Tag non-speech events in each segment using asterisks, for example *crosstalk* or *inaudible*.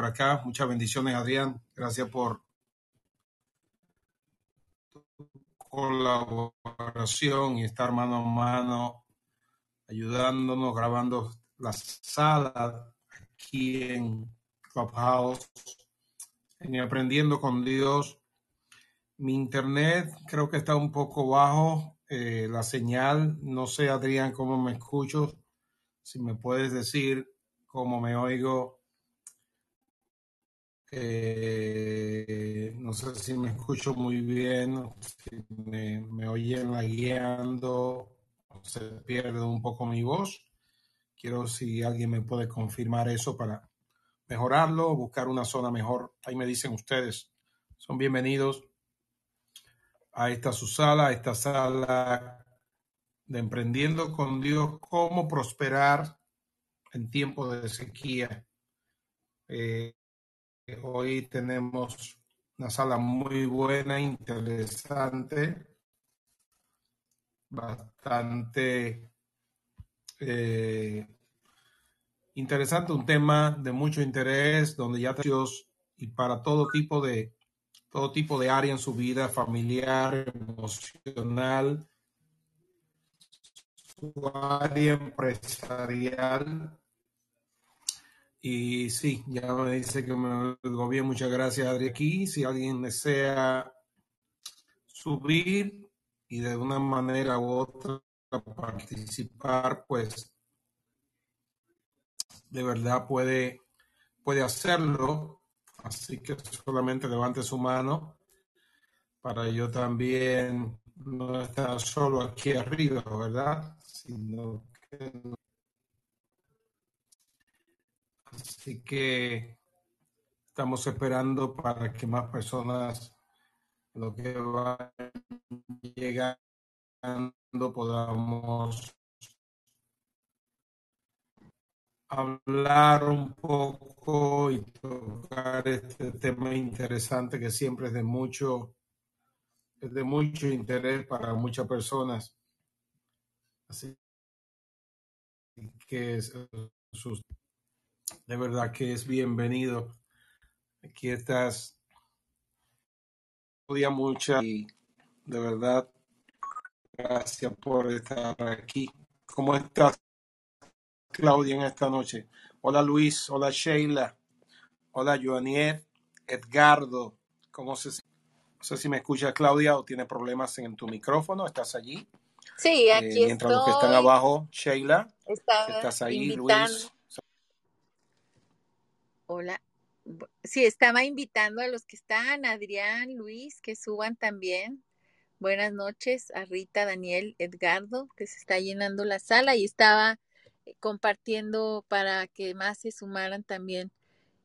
por acá. Muchas bendiciones, Adrián. Gracias por tu colaboración y estar mano a mano ayudándonos, grabando la sala aquí en Clubhouse, en Aprendiendo con Dios. Mi internet creo que está un poco bajo, eh, la señal. No sé, Adrián, cómo me escucho. Si me puedes decir cómo me oigo. Eh, no sé si me escucho muy bien, me, me oyen la guiando, o se pierde un poco mi voz. Quiero si alguien me puede confirmar eso para mejorarlo, buscar una zona mejor. Ahí me dicen ustedes. Son bienvenidos a esta su sala, a esta sala de Emprendiendo con Dios, cómo prosperar en tiempo de sequía. Eh, hoy tenemos una sala muy buena, interesante, bastante eh, interesante, un tema de mucho interés, donde ya Dios y para todo tipo de todo tipo de área en su vida familiar, emocional, empresarial. Y sí, ya me dice que me oigo bien. Muchas gracias, Adri. Aquí, si alguien desea subir y de una manera u otra participar, pues de verdad puede, puede hacerlo. Así que solamente levante su mano para yo también no estar solo aquí arriba, ¿verdad? Sino que... Así que estamos esperando para que más personas, lo que van llegando, podamos hablar un poco y tocar este tema interesante que siempre es de mucho, es de mucho interés para muchas personas. Así que de verdad que es bienvenido. Aquí estás. Podía mucha y de verdad, gracias por estar aquí. ¿Cómo estás? Claudia en esta noche. Hola Luis, hola Sheila, hola Joanier, Edgardo. ¿Cómo se No sé si me escucha Claudia o tiene problemas en tu micrófono. ¿Estás allí? Sí, Eh, aquí mientras los que están abajo, Sheila, Estaba estás ahí, invitando. Luis. Hola. Sí, estaba invitando a los que están, Adrián, Luis, que suban también. Buenas noches a Rita, Daniel, Edgardo, que se está llenando la sala y estaba eh, compartiendo para que más se sumaran también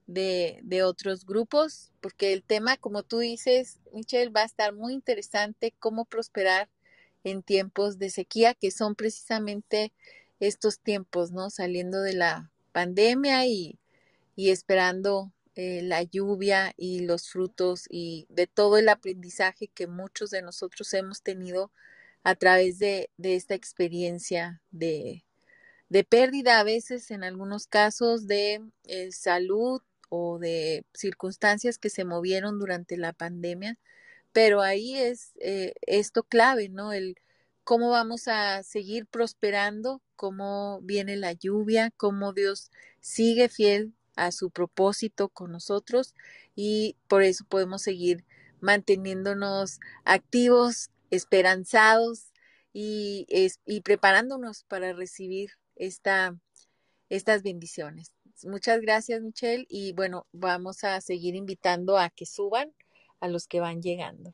de, de otros grupos, porque el tema, como tú dices, Michelle, va a estar muy interesante, cómo prosperar en tiempos de sequía, que son precisamente estos tiempos, ¿no? Saliendo de la pandemia y, y esperando eh, la lluvia y los frutos y de todo el aprendizaje que muchos de nosotros hemos tenido a través de, de esta experiencia de, de pérdida a veces, en algunos casos, de eh, salud o de circunstancias que se movieron durante la pandemia, pero ahí es eh, esto clave, ¿no? El cómo vamos a seguir prosperando, cómo viene la lluvia, cómo Dios sigue fiel a su propósito con nosotros y por eso podemos seguir manteniéndonos activos, esperanzados y, es- y preparándonos para recibir esta, estas bendiciones. Muchas gracias, Michelle. Y bueno, vamos a seguir invitando a que suban a los que van llegando.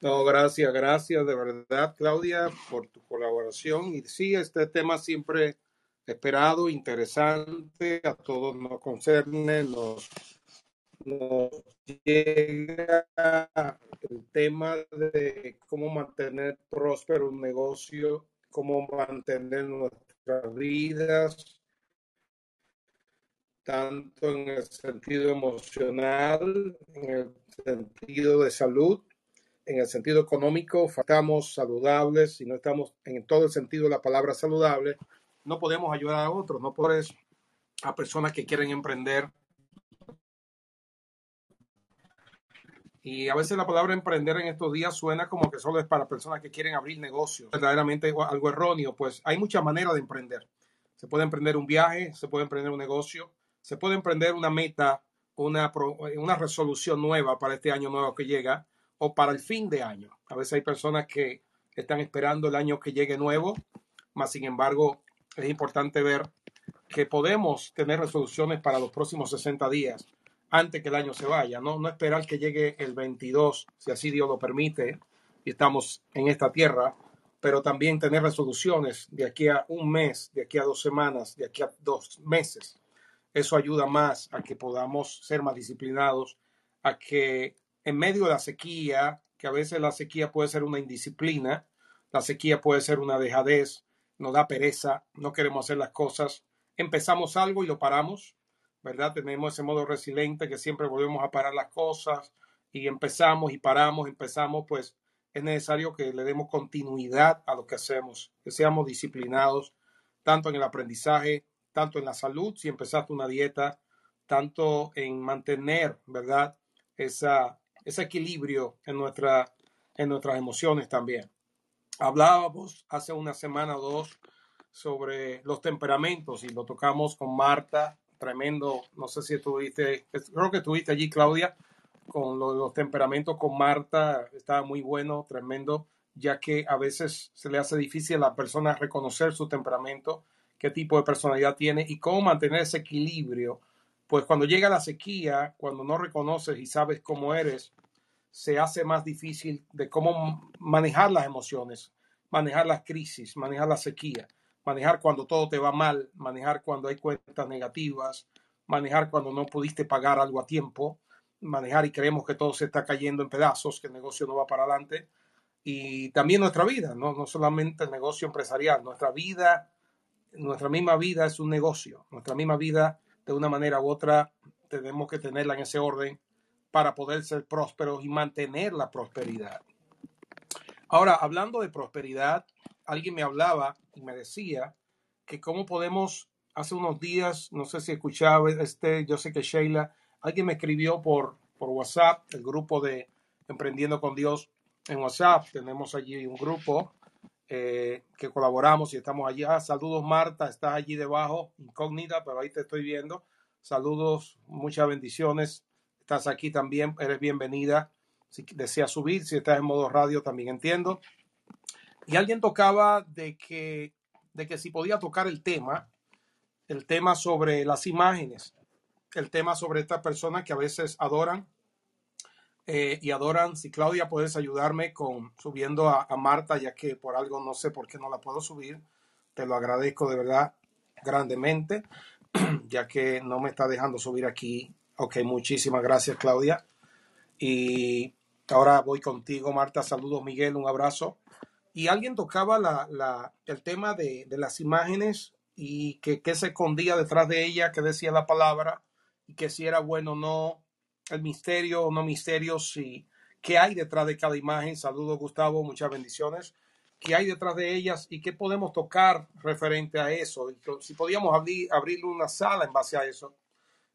No, gracias, gracias de verdad, Claudia, por tu colaboración. Y sí, este tema siempre esperado, interesante, a todos nos concerne, nos, llega el tema de cómo mantener próspero un negocio, cómo mantener nuestras vidas, tanto en el sentido emocional, en el sentido de salud en el sentido económico, estamos saludables, si no estamos en todo el sentido de la palabra saludable, no podemos ayudar a otros, no por eso, a personas que quieren emprender, Y a veces la palabra emprender en estos días suena como que solo es para personas que quieren abrir negocios. Verdaderamente algo erróneo, pues hay muchas maneras de emprender. Se puede emprender un viaje, se puede emprender un negocio, se puede emprender una meta, una, una resolución nueva para este año nuevo que llega o para el fin de año. A veces hay personas que están esperando el año que llegue nuevo, más sin embargo es importante ver que podemos tener resoluciones para los próximos 60 días antes que el año se vaya, ¿no? No esperar que llegue el 22, si así Dios lo permite, y estamos en esta tierra, pero también tener resoluciones de aquí a un mes, de aquí a dos semanas, de aquí a dos meses. Eso ayuda más a que podamos ser más disciplinados, a que en medio de la sequía, que a veces la sequía puede ser una indisciplina, la sequía puede ser una dejadez, nos da pereza, no queremos hacer las cosas, empezamos algo y lo paramos, ¿verdad? Tenemos ese modo resiliente que siempre volvemos a parar las cosas y empezamos y paramos, empezamos, pues es necesario que le demos continuidad a lo que hacemos, que seamos disciplinados, tanto en el aprendizaje, tanto en la salud, si empezaste una dieta, tanto en mantener, ¿verdad? Esa, ese equilibrio en, nuestra, en nuestras emociones también. Hablábamos hace una semana o dos sobre los temperamentos y lo tocamos con Marta tremendo, no sé si estuviste, creo que estuviste allí, Claudia, con los, temperamentos con Marta, estaba muy bueno, tremendo, ya que a veces se le hace difícil a la persona reconocer su temperamento, qué tipo de personalidad tiene y cómo mantener ese equilibrio. Pues cuando llega la sequía, cuando no reconoces y sabes cómo eres, se hace más difícil de cómo manejar las emociones, manejar las crisis, manejar la sequía manejar cuando todo te va mal, manejar cuando hay cuentas negativas, manejar cuando no pudiste pagar algo a tiempo, manejar y creemos que todo se está cayendo en pedazos, que el negocio no va para adelante. Y también nuestra vida, no, no solamente el negocio empresarial, nuestra vida, nuestra misma vida es un negocio, nuestra misma vida de una manera u otra tenemos que tenerla en ese orden para poder ser prósperos y mantener la prosperidad. Ahora, hablando de prosperidad, alguien me hablaba y me decía que cómo podemos, hace unos días, no sé si escuchaba, este, yo sé que Sheila, alguien me escribió por, por WhatsApp, el grupo de Emprendiendo con Dios en WhatsApp, tenemos allí un grupo eh, que colaboramos y estamos allí. Ah, saludos Marta, estás allí debajo, incógnita, pero ahí te estoy viendo. Saludos, muchas bendiciones. Estás aquí también, eres bienvenida. Si deseas subir, si estás en modo radio, también entiendo. Y alguien tocaba de que, de que si podía tocar el tema, el tema sobre las imágenes, el tema sobre estas personas que a veces adoran eh, y adoran. Si Claudia puedes ayudarme con subiendo a, a, Marta, ya que por algo no sé por qué no la puedo subir, te lo agradezco de verdad grandemente, *clears throat* ya que no me está dejando subir aquí. Ok, muchísimas gracias Claudia. Y ahora voy contigo, Marta. Saludos, Miguel, un abrazo y alguien tocaba la, el tema de, las imágenes y que, se escondía detrás de ella, que decía la palabra y que si era bueno o no, el misterio o no misterio, si qué hay detrás de cada imagen. Saludos Gustavo, muchas bendiciones. ¿Qué hay detrás de ellas y qué podemos tocar referente a eso? si podíamos abrir, abrir una sala en base a eso.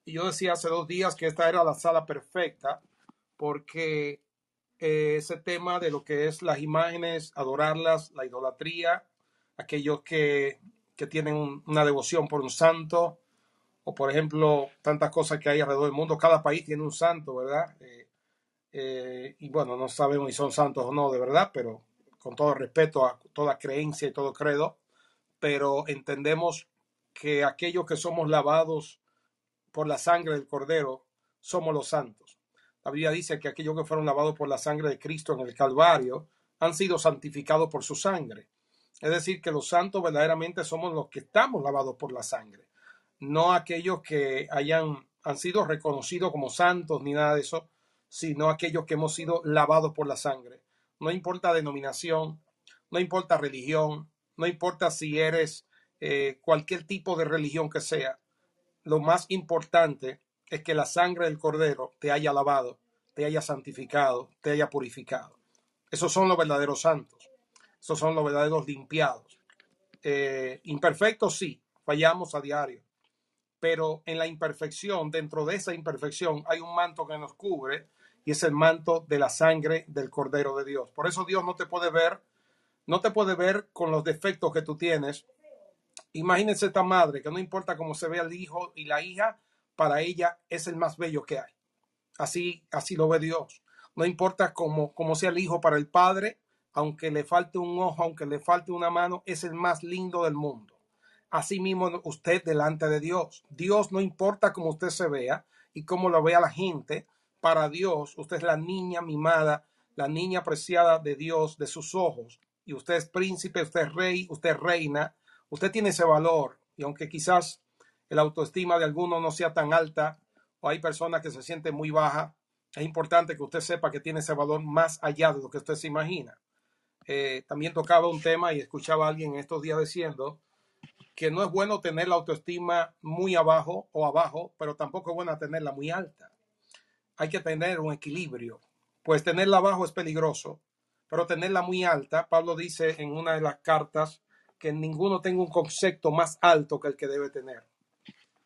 Y yo decía hace dos días que esta era la sala perfecta porque eh, ese tema de lo que es las imágenes, adorarlas, la idolatría, aquellos que, que tienen una devoción por un santo, o por ejemplo, tantas cosas que hay alrededor del mundo. Cada país tiene un santo, ¿verdad? Eh, eh, y bueno, no sabemos si son santos o no, de verdad, pero con todo respeto a toda creencia y todo credo, pero entendemos que aquellos que somos lavados por la sangre del Cordero somos los santos. La Biblia dice que aquellos que fueron lavados por la sangre de Cristo en el Calvario han sido santificados por su sangre. Es decir, que los santos verdaderamente somos los que estamos lavados por la sangre, no aquellos que hayan han sido reconocidos como santos ni nada de eso, sino aquellos que hemos sido lavados por la sangre. No importa denominación, no importa religión, no importa si eres eh, cualquier tipo de religión que sea. Lo más importante es que la sangre del cordero te haya lavado, te haya santificado, te haya purificado. Esos son los verdaderos santos. Esos son los verdaderos limpiados. Eh, imperfectos, sí, fallamos a diario. Pero en la imperfección, dentro de esa imperfección, hay un manto que nos cubre y es el manto de la sangre del Cordero de Dios. Por eso Dios no te puede ver, no te puede ver con los defectos que tú tienes. Imagínense esta madre que no importa cómo se vea el hijo y la hija, para ella es el más bello que hay. Así, así lo ve Dios. No importa cómo, cómo sea el hijo para el padre, aunque le falte un ojo, aunque le falte una mano, es el más lindo del mundo. Así mismo usted delante de Dios. Dios no importa cómo usted se vea y cómo lo vea la gente. Para Dios, usted es la niña mimada, la niña apreciada de Dios, de sus ojos. Y usted es príncipe, usted es rey, usted es reina. Usted tiene ese valor. Y aunque quizás el autoestima de algunos no sea tan alta, o hay personas que se sienten muy baja, es importante que usted sepa que tiene ese valor más allá de lo que usted se imagina. Eh, también tocaba un tema y escuchaba a alguien estos días diciendo que no es bueno tener la autoestima muy abajo o abajo, pero tampoco es bueno tenerla muy alta. Hay que tener un equilibrio. Pues tenerla abajo es peligroso, pero tenerla muy alta, Pablo dice en una de las cartas que ninguno tenga un concepto más alto que el que debe tener.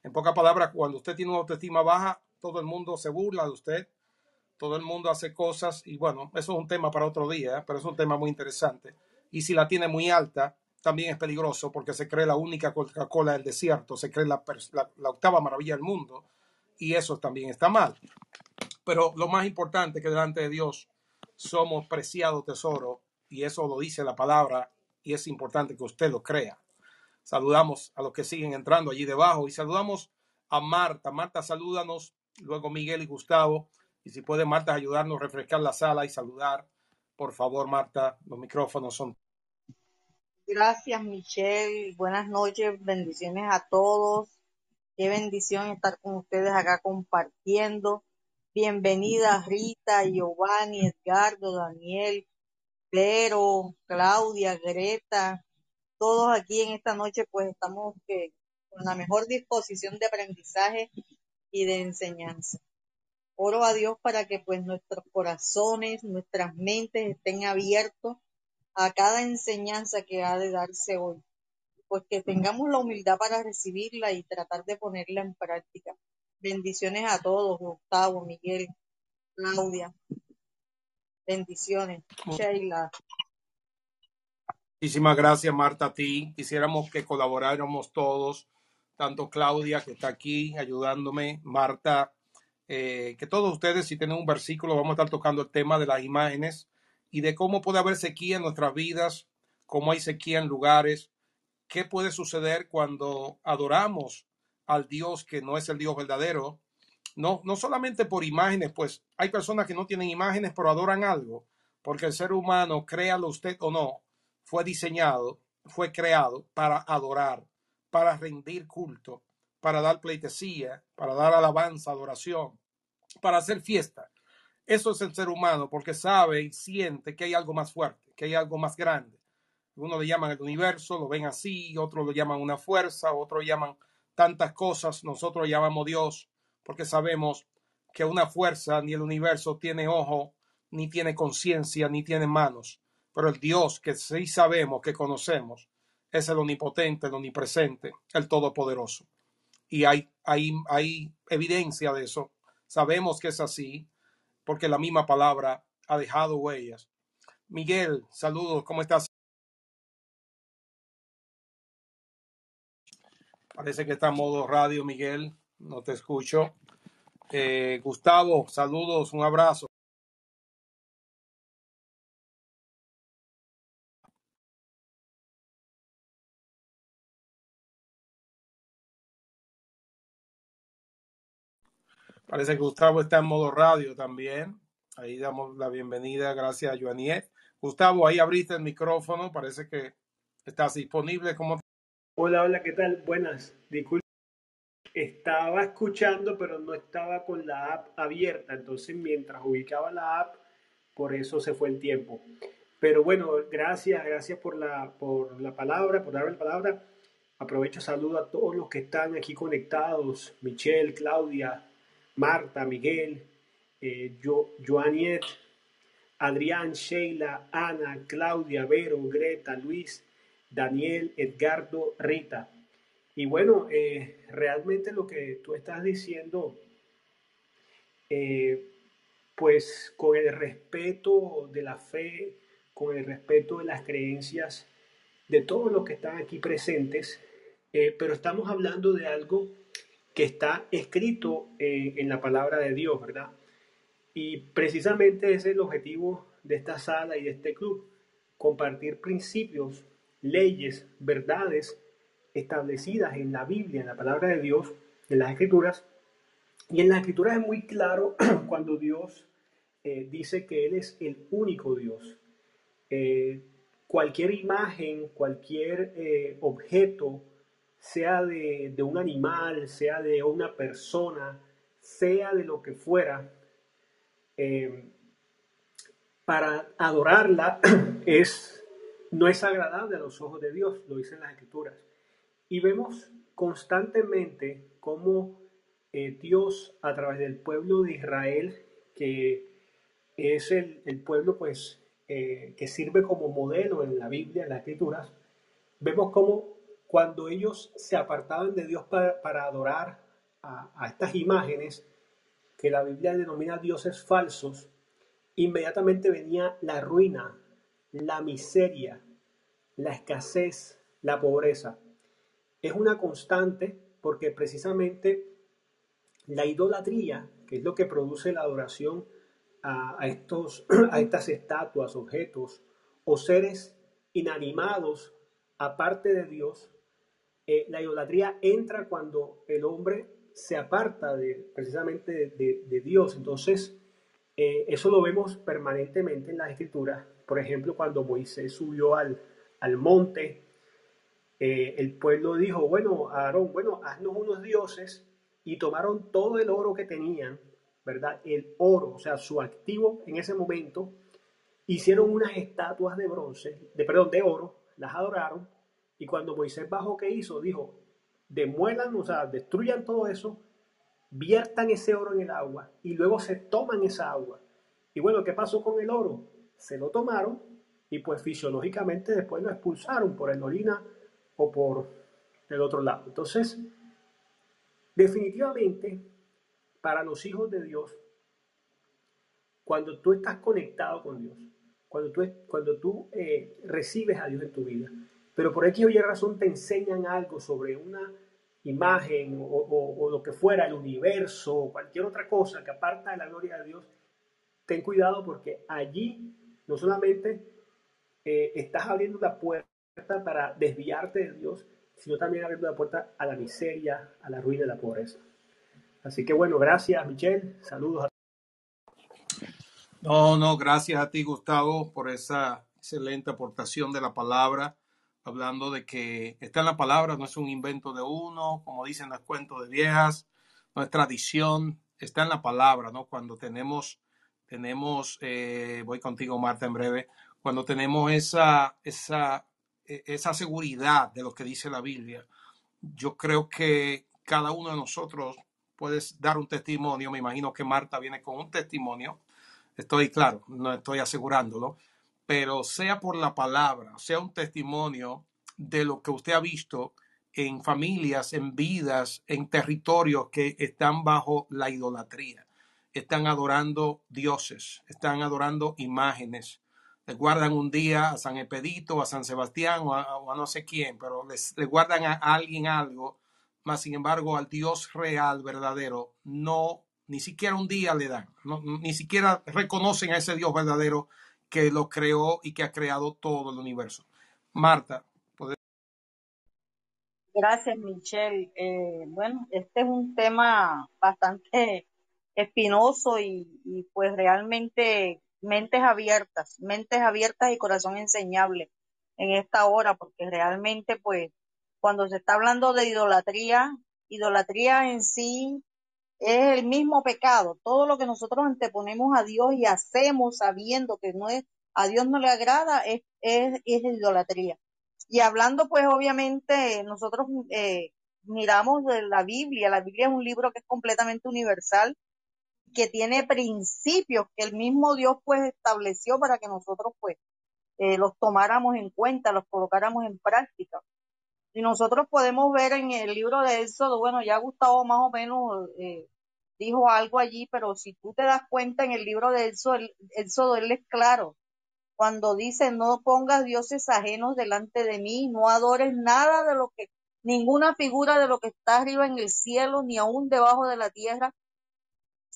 En pocas palabras, cuando usted tiene una autoestima baja, todo el mundo se burla de usted, todo el mundo hace cosas y bueno, eso es un tema para otro día, ¿eh? pero es un tema muy interesante. Y si la tiene muy alta, también es peligroso porque se cree la única Coca-Cola del desierto, se cree la, octava maravilla del mundo y eso también está mal. Pero lo más importante que delante de Dios somos preciado tesoro y eso lo dice la palabra y es importante que usted lo crea. Saludamos a los que siguen entrando allí debajo y saludamos a Marta. Marta, salúdanos, luego Miguel y Gustavo. Y si puede Marta ayudarnos a refrescar la sala y saludar, por favor, Marta, los micrófonos son. Gracias, Michelle. Buenas noches, bendiciones a todos. Qué bendición estar con ustedes acá compartiendo. Bienvenida Rita, Giovanni, Edgardo, Daniel, Pero, Claudia, Greta. Todos aquí en esta noche pues estamos que, con la mejor disposición de aprendizaje y de enseñanza. Oro a Dios para que pues nuestros corazones, nuestras mentes estén abiertos a cada enseñanza que ha de darse hoy. Pues que tengamos la humildad para recibirla y tratar de ponerla en práctica. Bendiciones a todos, Gustavo, Miguel, Claudia. Bendiciones. Sheila. Muchísimas gracias, Marta, a ti. Quisiéramos que colaboráramos todos, tanto Claudia, que está aquí ayudándome, Marta, eh, que todos ustedes, si tienen un versículo, vamos a estar tocando el tema de las imágenes y de cómo puede haber sequía en nuestras vidas, cómo hay sequía en lugares, qué puede suceder cuando adoramos al Dios que no es el Dios verdadero. No, no solamente por imágenes, pues hay personas que no tienen imágenes pero adoran algo, porque el ser humano, créalo usted o no, fue diseñado, fue creado para adorar, para rendir culto, para dar pleitesía, para dar alabanza, adoración, para hacer fiesta. Eso es el ser humano, porque sabe y siente que hay algo más fuerte, que hay algo más grande. Uno le llaman el universo, lo ven así, otros lo llaman una fuerza, otros llaman tantas cosas, nosotros llamamos Dios, porque sabemos que una fuerza ni el universo tiene ojo, ni tiene conciencia, ni tiene manos. Pero el Dios que sí sabemos, que conocemos, es el omnipotente, el omnipresente, el todopoderoso y hay, hay, hay evidencia de eso. Sabemos que es así porque la misma palabra ha dejado huellas. Miguel, saludos, ¿cómo estás? Parece que está en modo radio, Miguel, no te escucho. Eh, Gustavo, saludos, un abrazo. Parece que Gustavo está en modo radio también. Ahí damos la bienvenida, gracias a Joaniet. Gustavo, ahí abriste el micrófono, parece que estás disponible. Hola, hola, ¿qué tal? Buenas, disculpe. Estaba escuchando, pero no estaba con la app abierta, entonces mientras ubicaba la app, por eso se fue el tiempo. Pero bueno, gracias, gracias por la, por la palabra, por darme la palabra. Aprovecho, saludo a todos los que están aquí conectados, Michelle, Claudia, Marta, Miguel, eh, Joaniet, Adrián, Sheila, Ana, Claudia, Vero, Greta, Luis, Daniel, Edgardo, Rita. Y bueno, eh, realmente lo que tú estás diciendo, eh, pues con el respeto de la fe, con el respeto de las creencias de todos los que están aquí presentes, eh, pero estamos hablando de algo que está escrito en la palabra de Dios, ¿verdad? Y precisamente ese es el objetivo de esta sala y de este club, compartir principios, leyes, verdades establecidas en la Biblia, en la palabra de Dios, en las escrituras. Y en las escrituras es muy claro *clears throat* cuando Dios eh, dice que Él es el único Dios. Eh, cualquier imagen, cualquier eh, objeto, sea de, un animal, sea de una persona, sea de lo que fuera, para adorarla *clears throat* es, no es agradable a los ojos de Dios, lo dicen las escrituras. Y vemos constantemente cómo Dios a través del pueblo de Israel, que es el, pueblo pues eh, que sirve como modelo en la Biblia, en las Escrituras, vemos cómo cuando ellos se apartaban de Dios para, adorar a, a, estas imágenes, que la Biblia denomina dioses falsos, inmediatamente venía la ruina, la miseria, la escasez, la pobreza. Es una constante porque precisamente la idolatría, que es lo que produce la adoración a, estos, *clears throat* a estas estatuas, objetos o seres inanimados aparte de Dios, eh, la idolatría entra cuando el hombre se aparta de, precisamente de, Dios. Entonces, eh, eso lo vemos permanentemente en las escrituras. Por ejemplo, cuando Moisés subió al, al monte, eh, el pueblo dijo, bueno, Aarón, bueno, haznos unos dioses y tomaron todo el oro que tenían ¿verdad? El oro, o sea, su activo en ese momento, hicieron unas estatuas de bronce, de perdón, de oro, las adoraron, y cuando Moisés bajó, ¿qué hizo? Dijo, demuelan, o sea, destruyan todo eso, viertan ese oro en el agua, y luego se toman esa agua. Y bueno, ¿qué pasó con el oro? Se lo tomaron, y pues fisiológicamente después lo expulsaron por el orina o por el otro lado. Entonces, definitivamente para los hijos de Dios, cuando tú estás conectado con Dios, cuando tú, cuando tú eh, recibes a Dios en tu vida, pero por X o Y razón te enseñan algo sobre una imagen o, lo que fuera, el universo o cualquier otra cosa que aparta de la gloria de Dios, ten cuidado porque allí no solamente eh, estás abriendo la puerta para desviarte de Dios, sino también abriendo la puerta a la miseria, a la ruina a la pobreza. Así que bueno, gracias Michelle, saludos. A... No, no, gracias a ti Gustavo por esa excelente aportación de la palabra, hablando de que está en la palabra, no es un invento de uno, como dicen los cuentos de viejas, no es tradición, está en la palabra, ¿no? Cuando tenemos, tenemos, eh, voy contigo Marta en breve, cuando tenemos esa, esa, esa seguridad de lo que dice la Biblia, yo creo que cada uno de nosotros puedes dar un testimonio. Me imagino que Marta viene con un testimonio. Estoy claro, no estoy asegurándolo, pero sea por la palabra, sea un testimonio de lo que usted ha visto en familias, en vidas, en territorios que están bajo la idolatría. Están adorando dioses, están adorando imágenes. Le guardan un día a San Epedito, a San Sebastián o a, no sé quién, pero les, le guardan a alguien algo mas sin embargo al Dios real, verdadero, no, ni siquiera un día le dan, ni siquiera reconocen a ese Dios verdadero que lo creó y que ha creado todo el universo. Marta. Gracias, Michelle. Eh, bueno, este es un tema bastante *laughs* espinoso y pues realmente mentes abiertas, mentes abiertas y corazón enseñable en esta hora, porque realmente pues cuando se está hablando de idolatría, idolatría en sí es el mismo pecado. Todo lo que nosotros anteponemos a Dios y hacemos sabiendo que no es, a Dios no le agrada, es, es, idolatría. Y hablando, pues, obviamente, nosotros eh, miramos de la Biblia. La Biblia es un libro que es completamente universal, que tiene principios que el mismo Dios, pues, estableció para que nosotros, pues, eh, los tomáramos en cuenta, los colocáramos en práctica. Y nosotros podemos ver en el libro de Éxodo, bueno, ya Gustavo más o menos eh, dijo algo allí, pero si tú te das cuenta en el libro de Éxodo, el- Éxodo, él es claro. Cuando dice, no pongas dioses ajenos delante de mí, no adores nada de lo que, ninguna figura de lo que está arriba en el cielo, ni aún debajo de la tierra,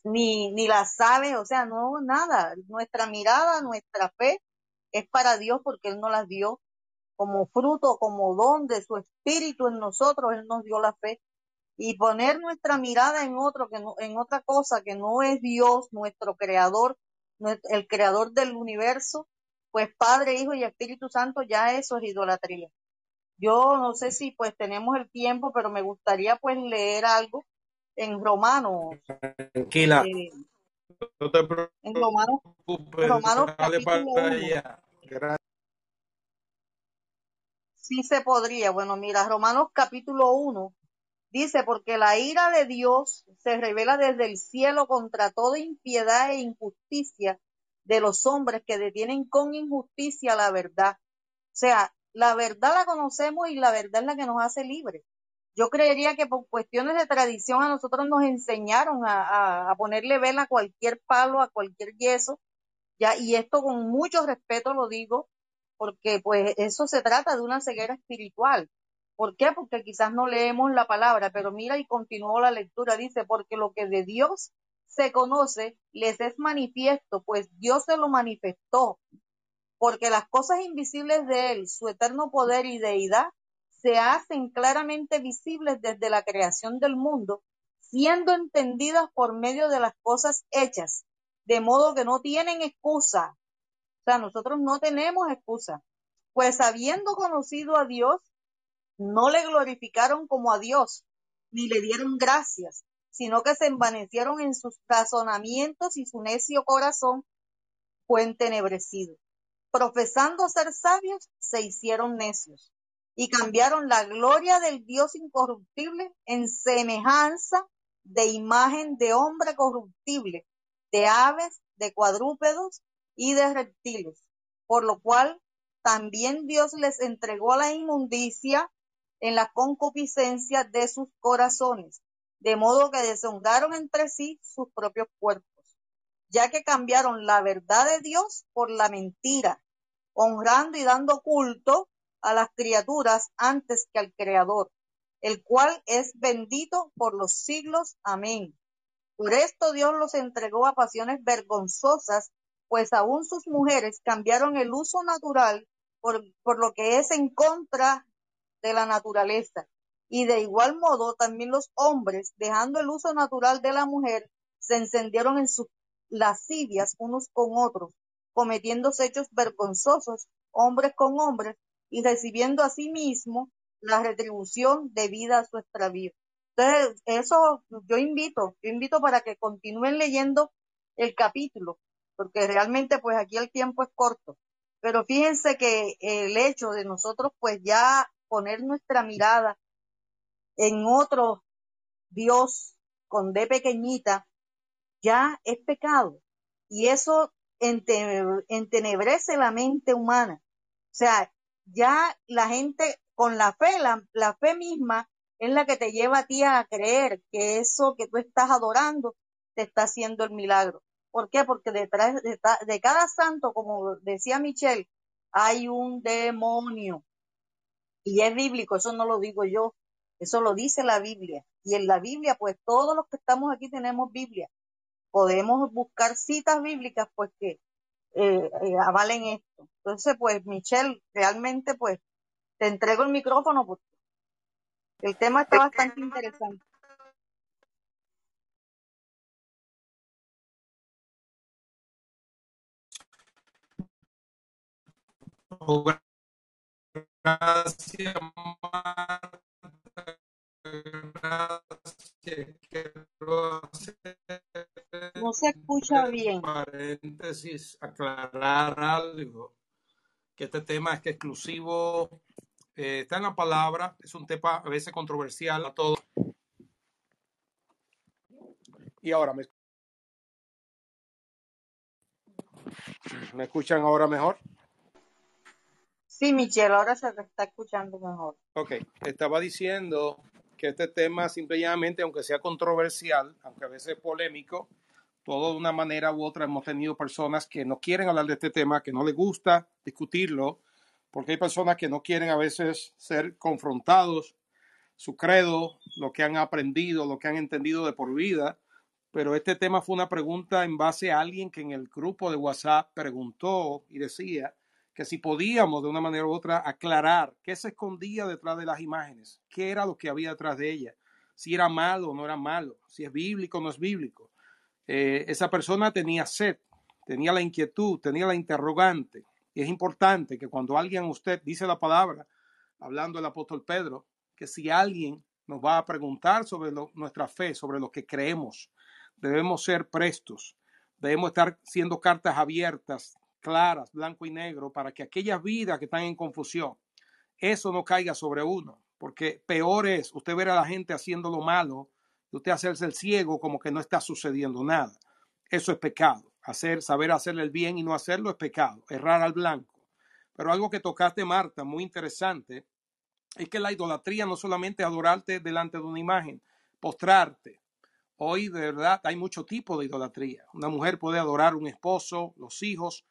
ni, ni las aves, o sea, no, nada. Nuestra mirada, nuestra fe es para Dios porque Él nos las dio como fruto, como don de su espíritu en nosotros, Él nos dio la fe. Y poner nuestra mirada en otro, que no, en otra cosa que no es Dios, nuestro creador, el creador del universo, pues Padre, Hijo y Espíritu Santo, ya eso es idolatría. Yo no sé si pues tenemos el tiempo, pero me gustaría pues leer algo en Romanos, Tranquila, eh, no te en Romanos, preocupes, Romanos dale para capítulo 1. allá. Gracias. Sí se podría. Bueno, mira, Romanos capítulo 1 dice, porque la ira de Dios se revela desde el cielo contra toda impiedad e injusticia de los hombres que detienen con injusticia la verdad. O sea, la verdad la conocemos y la verdad es la que nos hace libres. Yo creería que por cuestiones de tradición a nosotros nos enseñaron a, ponerle vela a cualquier palo, a cualquier yeso, ya, y esto con mucho respeto lo digo, porque pues eso se trata de una ceguera espiritual. ¿Por qué? Porque quizás no leemos la palabra, pero mira y continuó la lectura, dice, porque lo que de Dios se conoce les es manifiesto, pues Dios se lo manifestó, porque las cosas invisibles de Él, su eterno poder y deidad, se hacen claramente visibles desde la creación del mundo, siendo entendidas por medio de las cosas hechas, de modo que no tienen excusa. O sea, nosotros no tenemos excusa, pues habiendo conocido a Dios, no le glorificaron como a Dios, ni le dieron gracias, sino que se envanecieron en sus razonamientos y su necio corazón fue entenebrecido. Profesando ser sabios, se hicieron necios y cambiaron la gloria del Dios incorruptible en semejanza de imagen de hombre corruptible, de aves, de cuadrúpedos y de reptiles, por lo cual también Dios les entregó la inmundicia en la concupiscencia de sus corazones, de modo que deshonraron entre sí sus propios cuerpos ya que cambiaron la verdad de Dios por la mentira, honrando y dando culto a las criaturas antes que al Creador, el cual es bendito por los siglos. Amén. Por esto Dios los entregó a pasiones vergonzosas, pues aún sus mujeres cambiaron el uso natural por, por lo que es en contra de la naturaleza. Y de igual modo también los hombres, dejando el uso natural de la mujer, se encendieron en sus lascivias unos con otros, cometiendo hechos vergonzosos, hombres con hombres, y recibiendo a sí mismo la retribución debida a su extravío. Entonces, eso yo invito, yo invito para que continúen leyendo el capítulo, porque realmente pues aquí el tiempo es corto. Pero fíjense que el hecho de nosotros pues ya poner nuestra mirada en otro Dios con D pequeñita, ya es pecado. Y eso ente- entenebrece la mente humana. O sea, ya la gente con la fe, la, fe misma es la que te lleva a ti a creer que eso que tú estás adorando te está haciendo el milagro. ¿Por qué? Porque detrás de, de cada santo, como decía Michelle, hay un demonio. Y es bíblico, eso no lo digo yo, eso lo dice la Biblia. Y en la Biblia, pues todos los que estamos aquí tenemos Biblia. Podemos buscar citas bíblicas, pues que eh, eh, avalen esto. Entonces, pues Michelle, realmente, pues te entrego el micrófono porque el tema está bastante interesante. Gracias, Marta. Gracias. Quiero hacer No se escucha bien. paréntesis, aclarar algo. Que este tema es que exclusivo eh, está en la palabra, es un tema a veces controversial a todos. Y ahora, ¿me, ¿me escuchan ahora mejor? Sí, Michelle, ahora se te está escuchando mejor. Ok, estaba diciendo que este tema simplemente, aunque sea controversial, aunque a veces polémico, todo de una manera u otra hemos tenido personas que no quieren hablar de este tema, que no les gusta discutirlo, porque hay personas que no quieren a veces ser confrontados, su credo, lo que han aprendido, lo que han entendido de por vida. Pero este tema fue una pregunta en base a alguien que en el grupo de WhatsApp preguntó y decía que si podíamos de una manera u otra aclarar qué se escondía detrás de las imágenes, qué era lo que había detrás de ellas, si era malo o no era malo, si es bíblico o no es bíblico. Eh, esa persona tenía sed, tenía la inquietud, tenía la interrogante. Y es importante que cuando alguien usted dice la palabra, hablando el apóstol Pedro, que si alguien nos va a preguntar sobre nuestra fe, sobre lo que creemos, debemos ser prestos, debemos estar siendo cartas abiertas, claras, blanco y negro, para que aquellas vidas que están en confusión, eso no caiga sobre uno, porque peor es usted ver a la gente haciendo lo malo usted hacerse el ciego como que no está sucediendo nada. Eso es pecado. Hacer, saber hacerle el bien y no hacerlo es pecado. Errar al blanco. Pero algo que tocaste, Marta, muy interesante, es que la idolatría no solamente adorarte delante de una imagen, postrarte. Hoy, de verdad, hay mucho tipo de idolatría. Una mujer puede adorar un esposo, los hijos.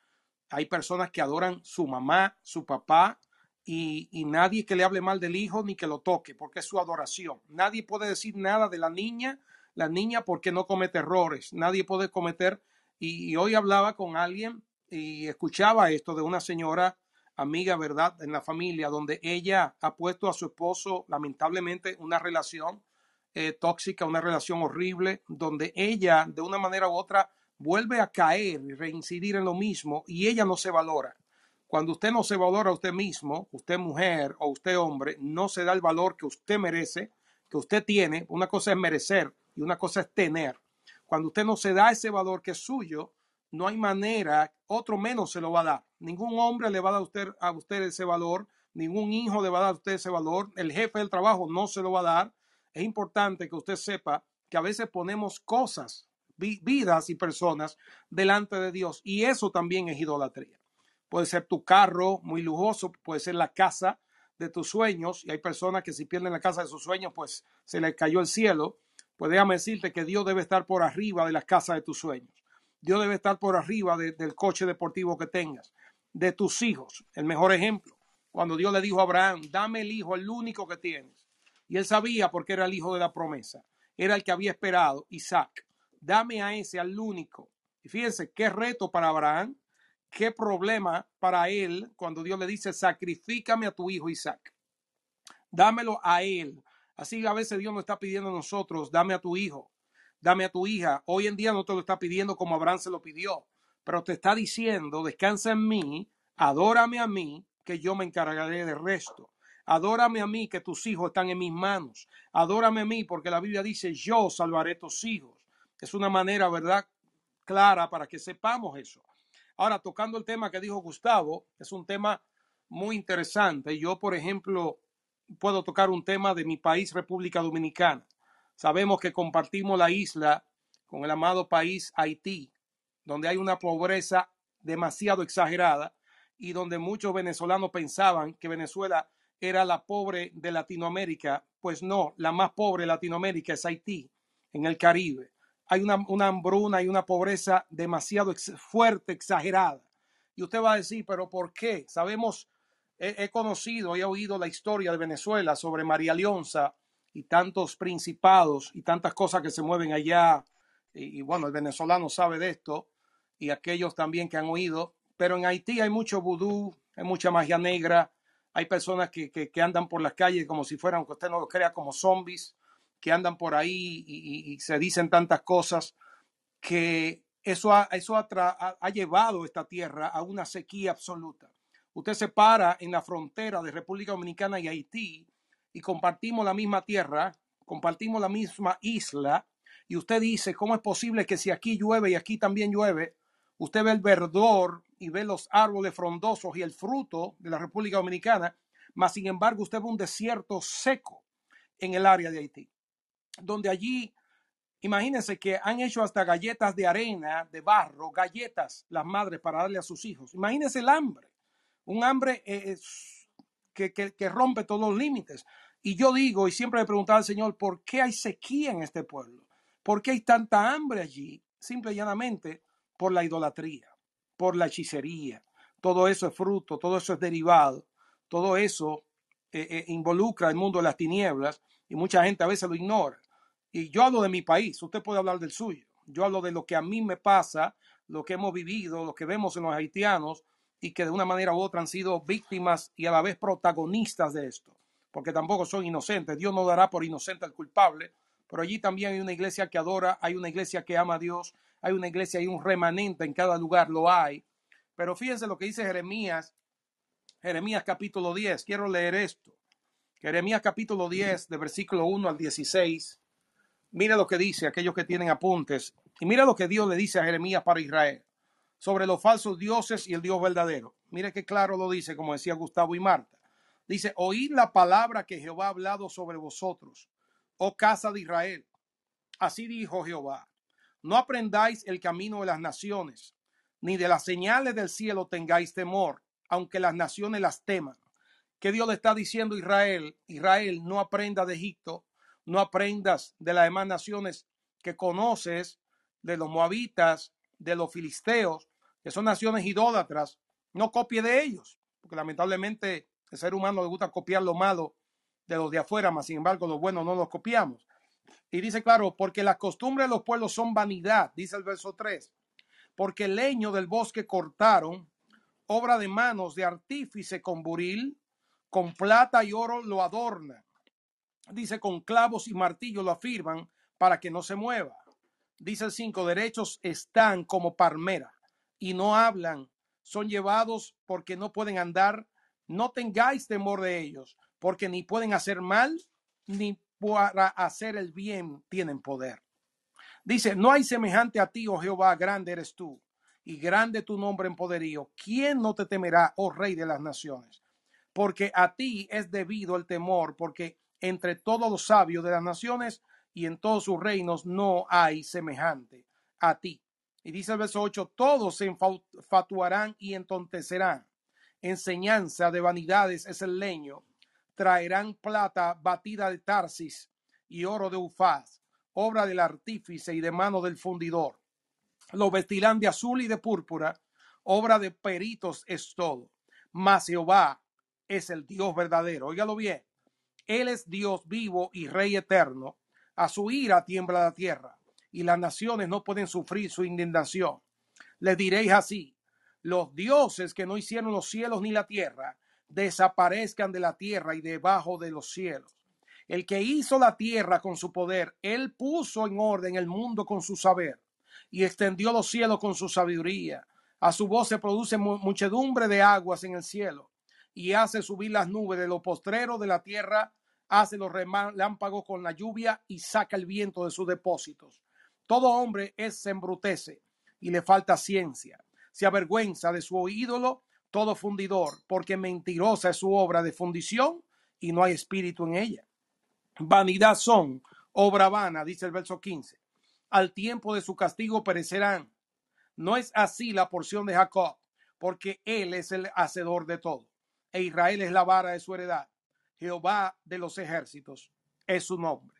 Hay personas que adoran su mamá, su papá, y, nadie que le hable mal del hijo ni que lo toque, porque es su adoración. Nadie puede decir nada de la niña, la niña porque no comete errores. Nadie puede cometer. Y, hoy hablaba con alguien y escuchaba esto de una señora amiga, ¿verdad?, en la familia, donde ella ha puesto a su esposo, lamentablemente, una relación eh, tóxica, una relación horrible, donde ella, de una manera u otra, vuelve a caer y reincidir en lo mismo y ella no se valora. Cuando usted no se valora a usted mismo, usted mujer o usted hombre, no se da el valor que usted merece, que usted tiene. Una cosa es merecer y una cosa es tener. Cuando usted no se da ese valor que es suyo, no hay manera, otro menos se lo va a dar. Ningún hombre le va a dar a usted, a usted ese valor, ningún hijo le va a dar a usted ese valor, el jefe del trabajo no se lo va a dar. Es importante que usted sepa que a veces ponemos cosas, vidas y personas delante de Dios y eso también es idolatría puede ser tu carro muy lujoso, puede ser la casa de tus sueños, y hay personas que si pierden la casa de sus sueños, pues se les cayó el cielo. Pues déjame decirte que Dios debe estar por arriba de la casa de tus sueños. Dios debe estar por arriba del coche deportivo que tengas, de tus hijos. El mejor ejemplo, cuando Dios le dijo a Abraham, dame el hijo, el único que tienes. Y él sabía porque era el hijo de la promesa. Era el que había esperado, Isaac. Dame a ese, al único. Y fíjense, qué reto para Abraham qué problema para él cuando Dios le dice, sacrifícame a tu hijo Isaac. Dámelo a él. Así a veces Dios nos está pidiendo a nosotros, dame a tu hijo, dame a tu hija. Hoy en día no te lo está pidiendo como Abraham se lo pidió, pero te está diciendo, descansa en mí, adórame a mí, que yo me encargaré del resto. Adórame a mí, que tus hijos están en mis manos. Adórame a mí, porque la Biblia dice, yo salvaré tus hijos. Es una manera, ¿verdad? Clara para que sepamos eso. Ahora, tocando el tema que dijo Gustavo, es un tema muy interesante. Yo, por ejemplo, puedo tocar un tema de mi país, República Dominicana. Sabemos que compartimos la isla con el amado país Haití, donde hay una pobreza demasiado exagerada y donde muchos venezolanos pensaban que Venezuela era la pobre de Latinoamérica. Pues no, la más pobre de Latinoamérica es Haití, en el Caribe hay una, hambruna y una pobreza demasiado fuerte, exagerada. Y usted va a decir, pero ¿por qué? Sabemos, he, conocido, he oído la historia de Venezuela sobre María Leonza y tantos principados y tantas cosas que se mueven allá. Y, bueno, el venezolano sabe de esto y aquellos también que han oído. Pero en Haití hay mucho vudú, hay mucha magia negra, hay personas que, que andan por las calles como si fueran, aunque usted no lo crea, como zombies que andan por ahí y, se dicen tantas cosas que eso, ha, eso ha, llevado esta tierra a una sequía absoluta. Usted se para en la frontera de República Dominicana y Haití y compartimos la misma tierra, compartimos la misma isla y usted dice, ¿cómo es posible que si aquí llueve y aquí también llueve, usted ve el verdor y ve los árboles frondosos y el fruto de la República Dominicana, mas sin embargo usted ve un desierto seco en el área de Haití? Donde allí, imagínense que han hecho hasta galletas de arena, de barro, galletas las madres para darle a sus hijos. Imagínense el hambre, un hambre eh, que, rompe todos los límites. Y yo digo, y siempre le preguntaba al Señor, ¿por qué hay sequía en este pueblo? ¿Por qué hay tanta hambre allí? Simple y llanamente por la idolatría, por la hechicería. Todo eso es fruto, todo eso es derivado, todo eso eh, eh, involucra el mundo de las tinieblas y mucha gente a veces lo ignora. Y yo hablo de mi país, usted puede hablar del suyo. Yo hablo de lo que a mí me pasa, lo que hemos vivido, lo que vemos en los haitianos y que de una manera u otra han sido víctimas y a la vez protagonistas de esto, porque tampoco son inocentes. Dios no dará por inocente al culpable, pero allí también hay una iglesia que adora, hay una iglesia que ama a Dios, hay una iglesia, hay un remanente en cada lugar, lo hay. Pero fíjense lo que dice Jeremías, Jeremías capítulo 10, quiero leer esto. Jeremías capítulo 10, de versículo 1 al 16. Mira lo que dice aquellos que tienen apuntes. Y mira lo que Dios le dice a Jeremías para Israel sobre los falsos dioses y el Dios verdadero. Mire qué claro lo dice, como decía Gustavo y Marta. Dice, oíd la palabra que Jehová ha hablado sobre vosotros, oh casa de Israel. Así dijo Jehová, no aprendáis el camino de las naciones, ni de las señales del cielo tengáis temor, aunque las naciones las teman. ¿Qué Dios le está diciendo a Israel? Israel, no aprenda de Egipto, no aprendas de las demás naciones que conoces, de los moabitas, de los filisteos, que son naciones idólatras, no copie de ellos, porque lamentablemente el ser humano le gusta copiar lo malo de los de afuera, mas sin embargo lo bueno no los copiamos. Y dice, claro, porque las costumbres de los pueblos son vanidad, dice el verso 3, porque el leño del bosque cortaron, obra de manos de artífice con buril, con plata y oro lo adornan. Dice, con clavos y martillo lo afirman para que no se mueva. Dice el 5, derechos están como palmera y no hablan, son llevados porque no pueden andar, no tengáis temor de ellos, porque ni pueden hacer mal, ni para hacer el bien tienen poder. Dice, no hay semejante a ti, oh Jehová, grande eres tú, y grande tu nombre en poderío. ¿Quién no te temerá, oh Rey de las naciones? Porque a ti es debido el temor, porque entre todos los sabios de las naciones y en todos sus reinos no hay semejante a ti. Y dice el verso 8, todos se infatuarán y entontecerán. Enseñanza de vanidades es el leño. Traerán plata batida de Tarsis y oro de Ufaz, obra del artífice y de mano del fundidor. Lo vestirán de azul y de púrpura, obra de peritos es todo. Mas Jehová es el Dios verdadero. Óigalo bien. Él es Dios vivo y Rey eterno a su ira tiembla la tierra y las naciones no pueden sufrir su indignación. Les diréis así, los dioses que no hicieron los cielos ni la tierra, desaparezcan de la tierra y debajo de los cielos. El que hizo la tierra con su poder, él puso en orden el mundo con su saber y extendió los cielos con su sabiduría. A su voz se produce muchedumbre de aguas en el cielo y hace subir las nubes de lo postrero de la tierra hace los relámpagos con la lluvia y saca el viento de sus depósitos. Todo hombre es se embrutece y le falta ciencia. Se avergüenza de su ídolo todo fundidor, porque mentirosa es su obra de fundición y no hay espíritu en ella. Vanidad son, obra vana, dice el verso 15. Al tiempo de su castigo perecerán. No es así la porción de Jacob, porque él es el hacedor de todo, e Israel es la vara de su heredad. Jehová de los ejércitos es su nombre.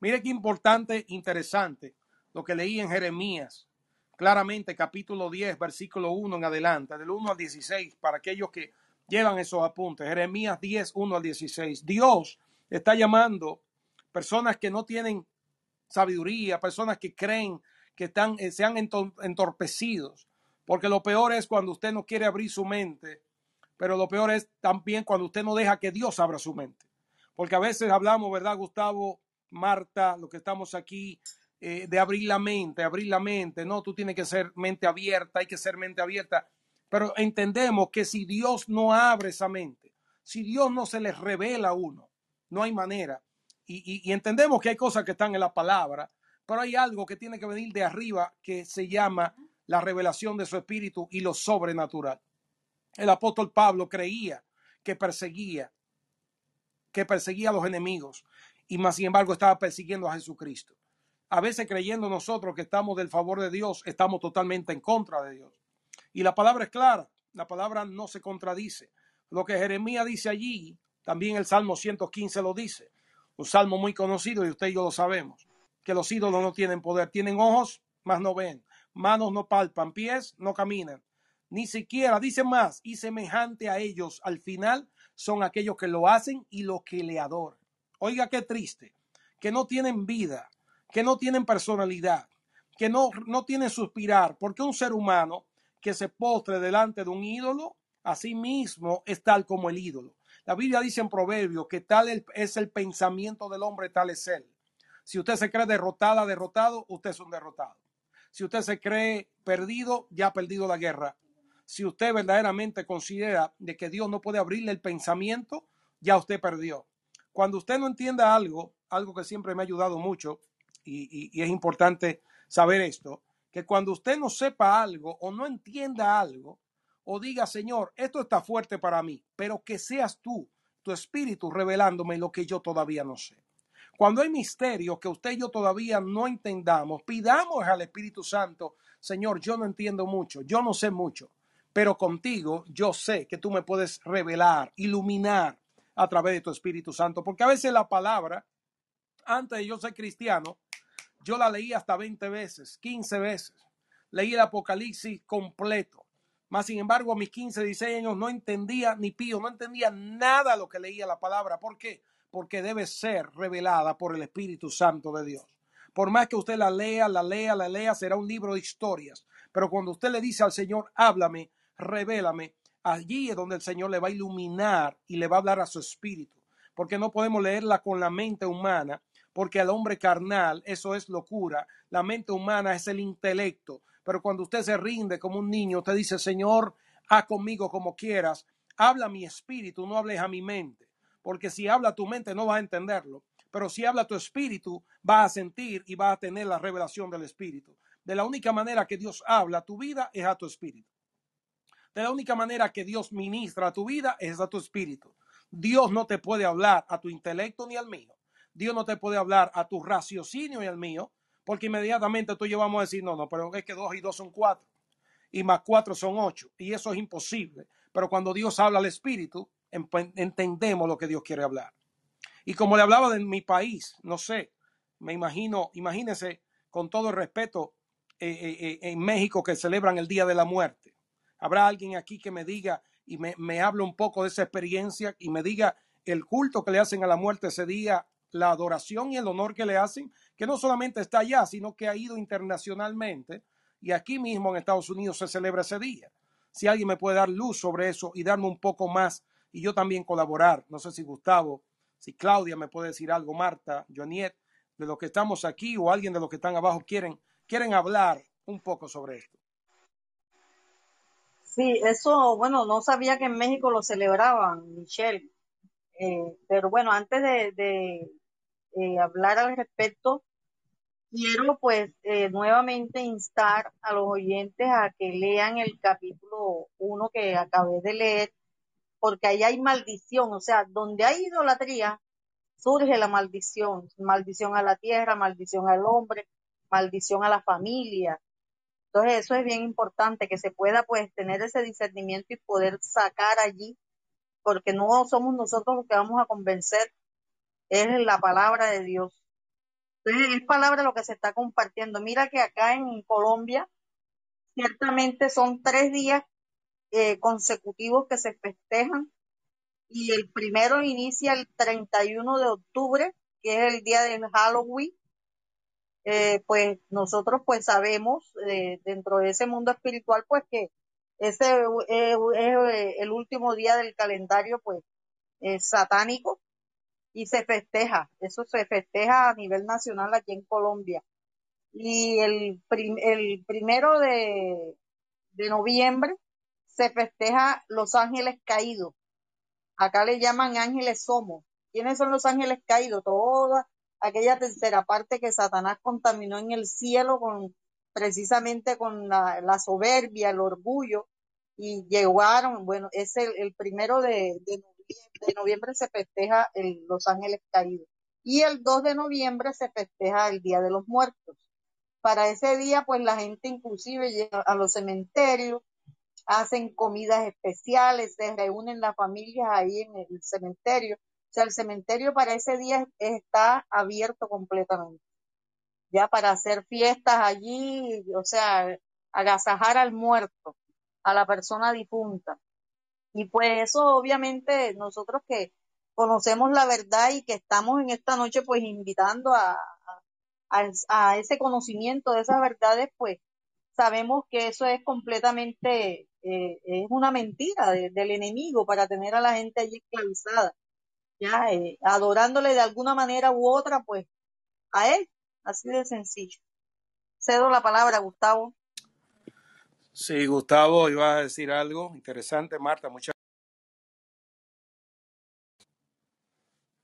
Mire qué importante, interesante lo que leí en Jeremías, claramente capítulo 10, versículo 1 en adelante, del 1 al 16, para aquellos que llevan esos apuntes. Jeremías 10, 1 al 16. Dios está llamando personas que no tienen sabiduría, personas que creen que están, eh, se han entorpecidos, porque lo peor es cuando usted no quiere abrir su mente pero lo peor es también cuando usted no deja que Dios abra su mente. Porque a veces hablamos, ¿verdad, Gustavo, Marta, lo que estamos aquí, eh, de abrir la mente, abrir la mente. No, tú tienes que ser mente abierta, hay que ser mente abierta. Pero entendemos que si Dios no abre esa mente, si Dios no se les revela a uno, no hay manera. Y, y entendemos que hay cosas que están en la palabra, pero hay algo que tiene que venir de arriba que se llama la revelación de su espíritu y lo sobrenatural. El apóstol Pablo creía que perseguía, que perseguía a los enemigos y más sin embargo estaba persiguiendo a Jesucristo. A veces creyendo nosotros que estamos del favor de Dios, estamos totalmente en contra de Dios. Y la palabra es clara, la palabra no se contradice. Lo que Jeremías dice allí También el Salmo 115 lo dice. Un salmo muy conocido y usted y yo lo sabemos. Que los ídolos no tienen poder. Tienen ojos, mas no ven. Manos no palpan. Pies no caminan. Ni siquiera, dice más, y semejante a ellos al final son aquellos que lo hacen y los que le adoran. Oiga qué triste. Que no tienen vida. Que no tienen personalidad. Que no, no tienen suspirar. Porque un ser humano que se postre delante de un ídolo, así mismo es tal como el ídolo. La Biblia dice en Proverbios que tal es el pensamiento del hombre, tal es él. Si usted se cree derrotada, derrotado, usted es un derrotado. Si usted se cree perdido, ya ha perdido la guerra. Si usted verdaderamente considera de que Dios no puede abrirle el pensamiento, ya usted perdió. Cuando usted no entienda algo, algo que siempre me ha ayudado mucho, y, es importante saber esto, que cuando usted no sepa algo o no entienda algo, o diga, Señor, esto está fuerte para mí, pero que seas tú, tu espíritu, revelándome lo que yo todavía no sé. Cuando hay misterios que usted y yo todavía no entendamos, pidamos al Espíritu Santo, Señor, yo no entiendo mucho, yo no sé mucho, pero contigo yo sé que tú me puedes revelar, iluminar a través de tu Espíritu Santo, porque a veces la palabra, antes de yo ser cristiano, yo la leí hasta 20 veces, 15 veces. Leí el Apocalipsis completo. Más sin embargo, a mis 15, 16 años no entendía ni pío, no entendía nada lo que leía la palabra. ¿Por qué? Porque debe ser revelada por el Espíritu Santo de Dios. Por más que usted la lea, la lea, la lea, será un libro de historias. Pero cuando usted le dice al Señor, háblame, revélame, allí es donde el Señor le va a iluminar y le va a hablar a su espíritu. Porque no podemos leerla con la mente humana, porque al hombre carnal eso es locura. La mente humana es el intelecto. Pero cuando usted se rinde como un niño, usted dice, Señor, haz conmigo como quieras, habla mi espíritu, no hables a mi mente, porque si habla tu mente no vas a entenderlo, pero si habla tu espíritu, va a sentir y va a tener la revelación del espíritu. De la única manera que Dios habla tu vida es a tu espíritu. De la única manera que Dios ministra a tu vida es a tu espíritu. Dios no te puede hablar a tu intelecto ni al mío. Dios no te puede hablar a tu raciocinio y al mío, porque inmediatamente tú llevamos a decir, no, no, pero es que dos y dos son cuatro, y más cuatro son ocho, y eso es imposible. Pero cuando Dios habla al Espíritu, entendemos lo que Dios quiere hablar. Y como le hablaba de mi país, no sé, me imagino, imagínese con todo el respeto, eh, eh, eh, en México que celebran el Día de la Muerte. Habrá alguien aquí que me diga y me, me hable un poco de esa experiencia y me diga el culto que le hacen a la muerte ese día, la adoración y el honor que le hacen, que no solamente está allá, sino que ha ido internacionalmente y aquí mismo en Estados Unidos se celebra ese día. Si alguien me puede dar luz sobre eso y darme un poco más y yo también colaborar, no sé si Gustavo, si Claudia me puede decir algo, Marta, Joniet, de lo que estamos aquí o alguien de los que están abajo quieren, quieren hablar un poco sobre esto. Sí, eso, bueno, no sabía que en México lo celebraban, Michelle. Eh, pero bueno, antes de, eh, hablar al respecto, quiero pues eh, nuevamente instar a los oyentes a que lean el capítulo 1 que acabé de leer, porque ahí hay maldición, o sea, donde hay idolatría, surge la maldición, maldición a la tierra, maldición al hombre, maldición a la familia. Entonces eso es bien importante, que se pueda pues tener ese discernimiento y poder sacar allí, porque no somos nosotros los que vamos a convencer, es la palabra de Dios. Entonces, es palabra lo que se está compartiendo. Mira que acá en Colombia, ciertamente son tres días eh, consecutivos que se festejan y el primero inicia el 31 de octubre, que es el día del Halloween. Eh, pues nosotros pues sabemos eh, dentro de ese mundo espiritual pues que ese es el último día del calendario pues satánico y se festeja, eso se festeja a nivel nacional aquí en Colombia. Y el, el primero de, de noviembre se festeja Los Ángeles Caídos. Acá le llaman ángeles somos. ¿Quiénes son los ángeles caídos? Toda aquella tercera parte que Satanás contaminó en el cielo con precisamente con la, soberbia, el orgullo, y llegaron, bueno, es el, primero de, de, de noviembre se festeja el Los Ángeles Caídos y el 2 de noviembre se festeja el Día de los Muertos. Para ese día, pues la gente inclusive llega a los cementerios hacen comidas especiales, se reúnen las familias ahí en el cementerio. O sea, el cementerio para ese día está abierto completamente. Ya para hacer fiestas allí, o sea, agasajar al muerto, a la persona difunta. Y pues eso obviamente nosotros que conocemos la verdad y que estamos en esta noche pues invitando a, a, ese conocimiento de esas verdades, pues sabemos que eso es completamente, eh, es una mentira del enemigo para tener a la gente allí esclavizada, ya eh, adorándole de alguna manera u otra, pues a él, así de sencillo. Cedo la palabra, Gustavo. Sí, Gustavo, ibas a decir algo interesante, Marta, muchas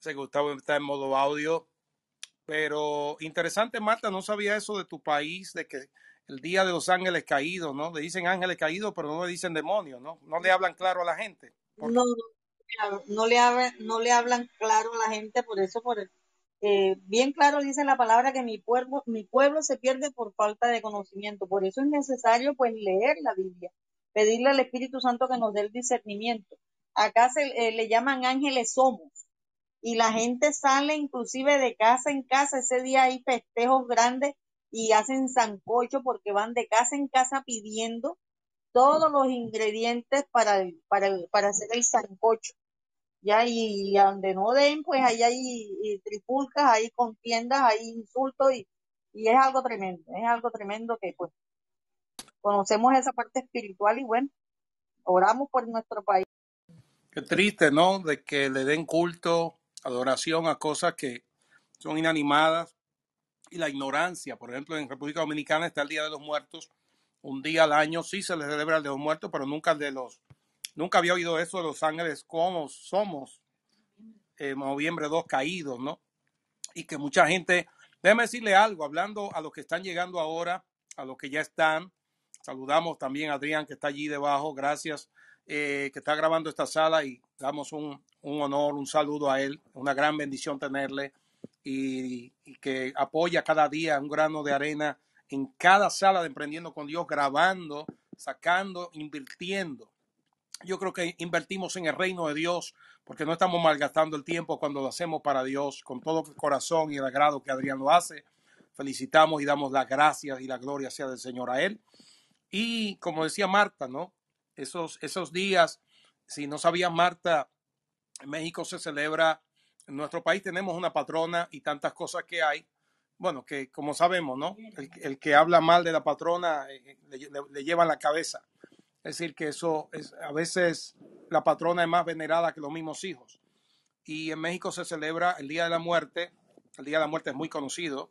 gracias. Gustavo está en modo audio. Pero interesante, Marta, no sabía eso de tu país, de que el día de los ángeles caídos, ¿no? Le dicen ángeles caídos, pero no le dicen demonios, ¿no? No le hablan claro a la gente. No, no, no le, hablan, no le hablan claro a la gente, por eso, por eh, bien claro dice la palabra que mi pueblo, mi pueblo se pierde por falta de conocimiento. Por eso es necesario, pues, leer la Biblia, pedirle al Espíritu Santo que nos dé el discernimiento. Acá se eh, le llaman ángeles somos y la gente sale inclusive de casa en casa. Ese día hay festejos grandes y hacen sancocho porque van de casa en casa pidiendo todos los ingredientes para, para, para hacer el sancocho. Ya, y, donde no den, pues ahí hay tripulcas, hay contiendas, hay insultos y, y es algo tremendo, es algo tremendo que pues conocemos esa parte espiritual y bueno, oramos por nuestro país. Qué triste, ¿no? De que le den culto adoración a cosas que son inanimadas y la ignorancia. Por ejemplo, en República Dominicana está el Día de los Muertos. Un día al año sí se le celebra el de los muertos, pero nunca de los... Nunca había oído eso de los ángeles como somos. en noviembre 2 caídos, ¿no? Y que mucha gente... Déjeme decirle algo, hablando a los que están llegando ahora, a los que ya están. Saludamos también a Adrián que está allí debajo. Gracias eh, que está grabando esta sala y damos un, honor, un saludo a él, una gran bendición tenerle y, que apoya cada día un grano de arena en cada sala de Emprendiendo con Dios, grabando, sacando, invirtiendo. Yo creo que invertimos en el reino de Dios porque no estamos malgastando el tiempo cuando lo hacemos para Dios con todo el corazón y el agrado que Adrián lo hace. Felicitamos y damos las gracias y la gloria sea del Señor a él. Y como decía Marta, ¿no? esos, esos días, si no sabía Marta, en México se celebra, en nuestro país tenemos una patrona y tantas cosas que hay. Bueno, que como sabemos, ¿no? El, que habla mal de la patrona eh, le, le, lleva la cabeza. Es decir, que eso es, a veces la patrona es más venerada que los mismos hijos. Y en México se celebra el Día de la Muerte. El Día de la Muerte es muy conocido.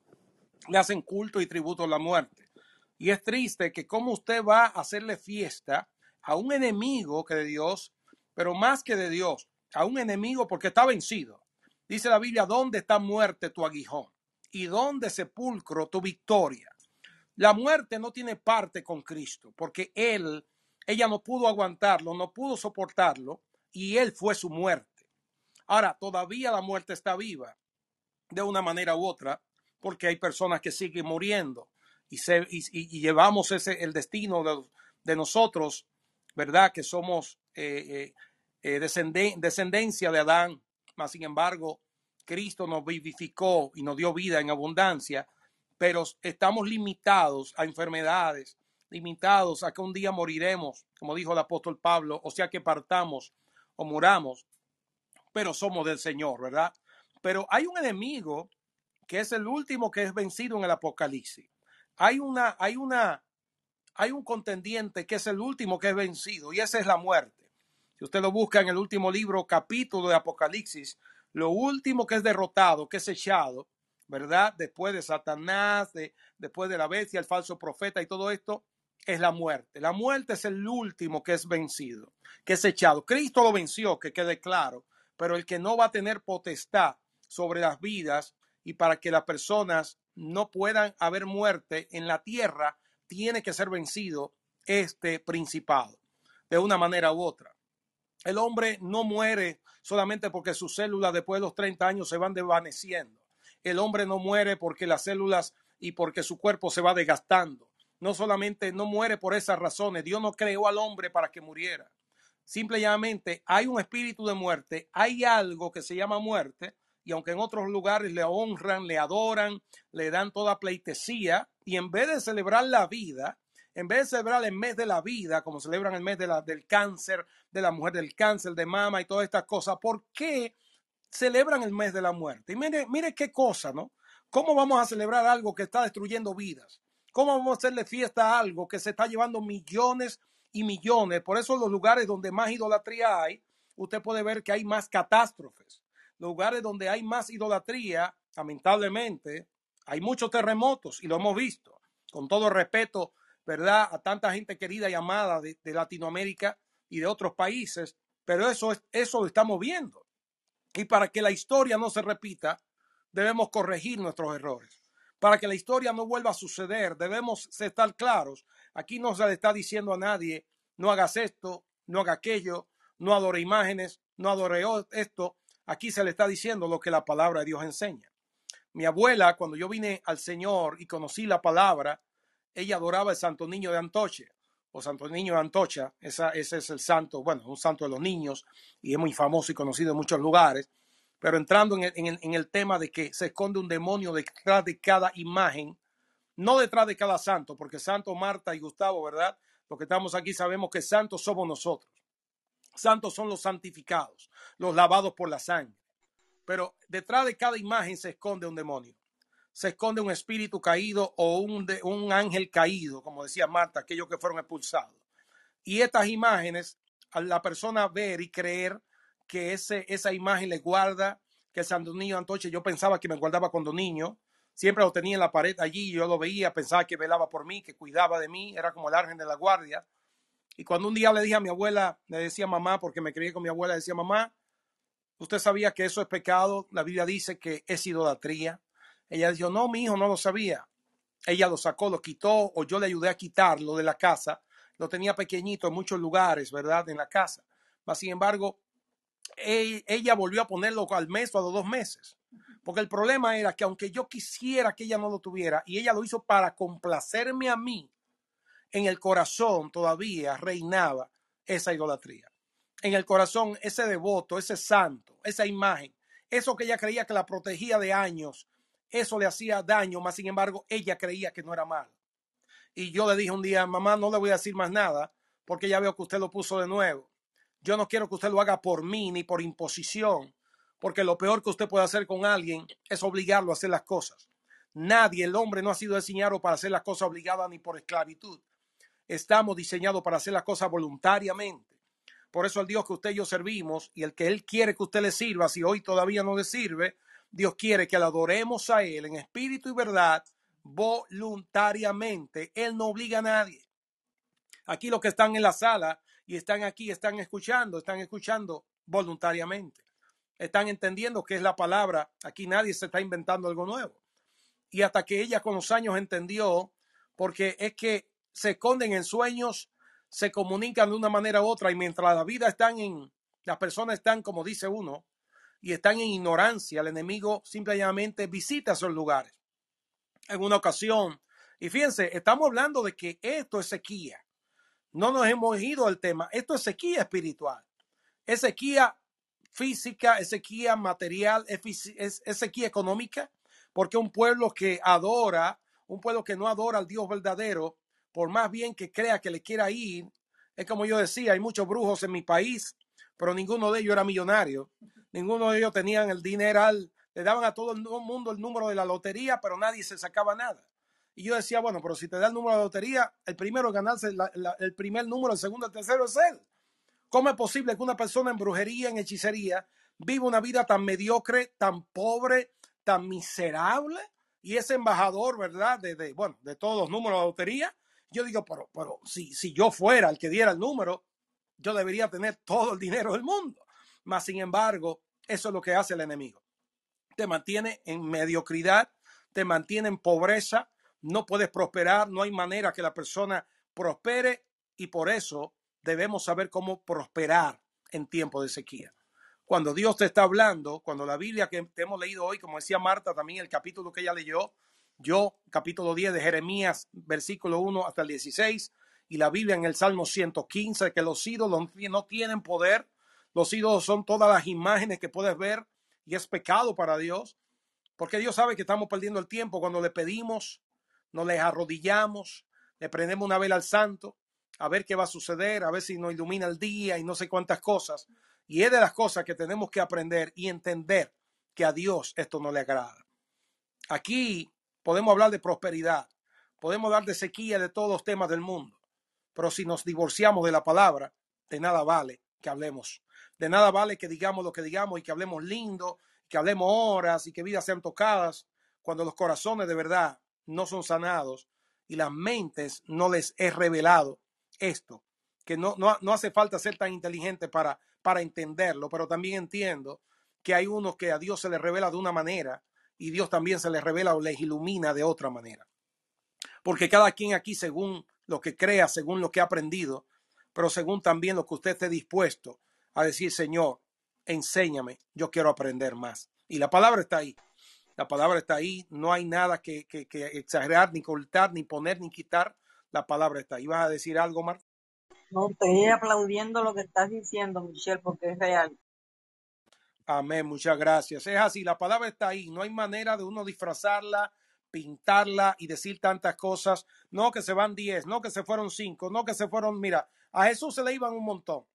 Le hacen culto y tributo a la muerte. Y es triste que como usted va a hacerle fiesta a un enemigo que de Dios, pero más que de Dios, a un enemigo porque está vencido. Dice la Biblia, ¿dónde está muerte tu aguijón? ¿Y dónde sepulcro tu victoria? La muerte no tiene parte con Cristo, porque él, ella no pudo aguantarlo, no pudo soportarlo, y él fue su muerte. Ahora, todavía la muerte está viva, de una manera u otra, porque hay personas que siguen muriendo y, llevamos ese, el destino de, de nosotros ¿verdad? Que somos eh, eh, eh, descendencia de Adán, mas sin embargo, Cristo nos vivificó y nos dio vida en abundancia, pero estamos limitados a enfermedades, limitados a que un día moriremos, como dijo el apóstol Pablo, o sea que partamos o muramos, pero somos del Señor, ¿verdad? Pero hay un enemigo que es el último que es vencido en el Apocalipsis. Hay una, hay una, hay un contendiente que es el último que es vencido y esa es la muerte. Si usted lo busca en el último libro, capítulo de Apocalipsis, lo último que es derrotado, que es echado, ¿verdad? Después de Satanás, de, después de la bestia, el falso profeta y todo esto, es la muerte. La muerte es el último que es vencido, que es echado. Cristo lo venció, que quede claro, pero el que no va a tener potestad sobre las vidas y para que las personas no puedan haber muerte en la tierra tiene que ser vencido este principado, de una manera u otra. El hombre no muere solamente porque sus células después de los 30 años se van desvaneciendo. El hombre no muere porque las células y porque su cuerpo se va desgastando. no solamente no muere por esas razones, Dios no creó al hombre para que muriera. Simplemente hay un espíritu de muerte, hay algo que se llama muerte, y aunque en otros lugares le honran, le adoran, le dan toda pleitesía, y en vez de celebrar la vida, en vez de celebrar el mes de la vida, como celebran el mes del cáncer, de la mujer del cáncer, de mama y todas estas cosas, ¿por qué celebran el mes de la muerte? Y mire, mire qué cosa, ¿no? ¿Cómo vamos a celebrar algo que está destruyendo vidas? ¿Cómo vamos a hacerle fiesta a algo que se está llevando millones y millones? Por eso los lugares donde más idolatría hay, usted puede ver que hay más catástrofes lugares donde hay más idolatría, lamentablemente, hay muchos terremotos y lo hemos visto. Con todo respeto, ¿verdad? A tanta gente querida y amada de, Latinoamérica y de otros países, pero eso, es, eso lo estamos viendo. Y para que la historia no se repita, debemos corregir nuestros errores. Para que la historia no vuelva a suceder, debemos estar claros. Aquí no se le está diciendo a nadie, no hagas esto, no haga aquello, no adore imágenes, no adore esto, Aquí se le está diciendo lo que la palabra de Dios enseña. Mi abuela, cuando yo vine al Señor y conocí la palabra, ella adoraba el Santo Niño de Antoche o Santo Niño de Antocha. ese es el santo, bueno, un santo de los niños y es muy famoso y conocido en muchos lugares. Pero entrando en el, en el tema de que se esconde un demonio detrás de cada imagen, no detrás de cada santo, porque Santo Marta y Gustavo, ¿verdad? Los que estamos aquí sabemos que santos somos nosotros. Santos son los santificados, los lavados por la sangre. Pero detrás de cada imagen se esconde un demonio. Se esconde un espíritu caído o un, un ángel caído, como decía Marta, aquellos que fueron expulsados. Y estas imágenes, a la persona ver y creer que ese, esa imagen le guarda, que el Santo Niño Antoche, yo pensaba que me guardaba cuando niño, siempre lo tenía en la pared allí, yo lo veía, pensaba que velaba por mí, que cuidaba de mí, era como el ángel de la guardia. Y cuando un día le dije a mi abuela, le decía mamá, porque me crié con mi abuela, decía mamá, usted sabía que eso es pecado, la Biblia dice que es idolatría. Ella dijo, no, mi hijo no lo sabía. Ella lo sacó, lo quitó, o yo le ayudé a quitarlo de la casa. Lo tenía pequeñito en muchos lugares, ¿verdad? En la casa. Mas, sin embargo, ella volvió a ponerlo al mes o a los dos meses. Porque el problema era que aunque yo quisiera que ella no lo tuviera, y ella lo hizo para complacerme a mí, en el corazón todavía reinaba esa idolatría. En el corazón, ese devoto, ese santo, esa imagen, eso que ella creía que la protegía de años, eso le hacía daño, más sin embargo, ella creía que no era mal. Y yo le dije un día, mamá, no le voy a decir más nada, porque ya veo que usted lo puso de nuevo. Yo no quiero que usted lo haga por mí ni por imposición, porque lo peor que usted puede hacer con alguien es obligarlo a hacer las cosas. Nadie, el hombre no ha sido diseñado para hacer las cosas obligadas ni por esclavitud estamos diseñados para hacer las cosas voluntariamente. Por eso el Dios que usted y yo servimos y el que Él quiere que usted le sirva, si hoy todavía no le sirve, Dios quiere que le adoremos a Él en espíritu y verdad voluntariamente. Él no obliga a nadie. Aquí los que están en la sala y están aquí, están escuchando, están escuchando voluntariamente. Están entendiendo que es la palabra. Aquí nadie se está inventando algo nuevo. Y hasta que ella con los años entendió, porque es que se esconden en sueños, se comunican de una manera u otra y mientras la vida están en, las personas están, como dice uno, y están en ignorancia, el enemigo simplemente visita esos lugares. En una ocasión, y fíjense, estamos hablando de que esto es sequía. No nos hemos ido al tema. Esto es sequía espiritual. Es sequía física, es sequía material, es, sequía económica, porque un pueblo que adora, un pueblo que no adora al Dios verdadero, por más bien que crea que le quiera ir, es como yo decía, hay muchos brujos en mi país, pero ninguno de ellos era millonario, ninguno de ellos tenían el dinero, le daban a todo el mundo el número de la lotería, pero nadie se sacaba nada. Y yo decía, bueno, pero si te da el número de lotería, el primero en ganarse el primer número, el segundo, el tercero es él. ¿Cómo es posible que una persona en brujería, en hechicería, viva una vida tan mediocre, tan pobre, tan miserable? Y ese embajador, ¿verdad? De, de, bueno, de todos los números de lotería, yo digo, pero, pero si, si yo fuera el que diera el número, yo debería tener todo el dinero del mundo. Mas, sin embargo, eso es lo que hace el enemigo. Te mantiene en mediocridad, te mantiene en pobreza, no puedes prosperar, no hay manera que la persona prospere y por eso debemos saber cómo prosperar en tiempo de sequía. Cuando Dios te está hablando, cuando la Biblia que hemos leído hoy, como decía Marta también, el capítulo que ella leyó, yo, capítulo 10 de Jeremías, versículo 1 hasta el 16, y la Biblia en el Salmo 115, que los ídolos no tienen poder, los ídolos son todas las imágenes que puedes ver y es pecado para Dios, porque Dios sabe que estamos perdiendo el tiempo cuando le pedimos, nos le arrodillamos, le prendemos una vela al santo, a ver qué va a suceder, a ver si nos ilumina el día y no sé cuántas cosas. Y es de las cosas que tenemos que aprender y entender que a Dios esto no le agrada. Aquí podemos hablar de prosperidad, podemos hablar de sequía de todos los temas del mundo, pero si nos divorciamos de la palabra, de nada vale que hablemos. De nada vale que digamos lo que digamos y que hablemos lindo, que hablemos horas y que vidas sean tocadas, cuando los corazones de verdad no son sanados y las mentes no les es revelado esto, que no, no, no hace falta ser tan inteligente para, para entenderlo, pero también entiendo que hay unos que a Dios se les revela de una manera y Dios también se les revela o les ilumina de otra manera. Porque cada quien aquí, según lo que crea, según lo que ha aprendido, pero según también lo que usted esté dispuesto a decir, Señor, enséñame, yo quiero aprender más. Y la palabra está ahí. La palabra está ahí, no hay nada que, que, que exagerar, ni cortar, ni poner, ni quitar. La palabra está ahí. ¿Vas a decir algo, Mar? No, estoy aplaudiendo lo que estás diciendo, Michelle, porque es real. Amén, muchas gracias. Es así, la palabra está ahí. No hay manera de uno disfrazarla, pintarla y decir tantas cosas. No que se van diez, no que se fueron cinco, no que se fueron, mira, a Jesús se le iban un montón.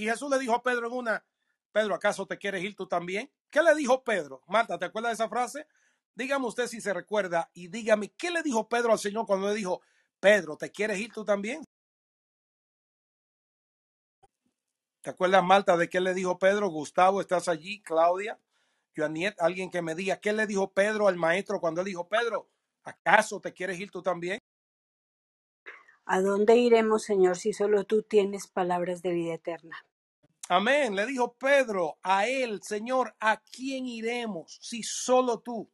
Y Jesús le dijo a Pedro en una, Pedro, ¿acaso te quieres ir tú también? ¿Qué le dijo Pedro? Marta, ¿te acuerdas de esa frase? Dígame usted si se recuerda y dígame, ¿qué le dijo Pedro al Señor cuando le dijo, Pedro, ¿te quieres ir tú también? ¿Te acuerdas, Marta, de qué le dijo Pedro? Gustavo, ¿estás allí? Claudia, Joaniet, alguien que me diga, ¿qué le dijo Pedro al maestro cuando él dijo, Pedro, ¿acaso te quieres ir tú también? ¿A dónde iremos, Señor, si solo tú tienes palabras de vida eterna? Amén. Le dijo Pedro a él, Señor, ¿a quién iremos si solo tú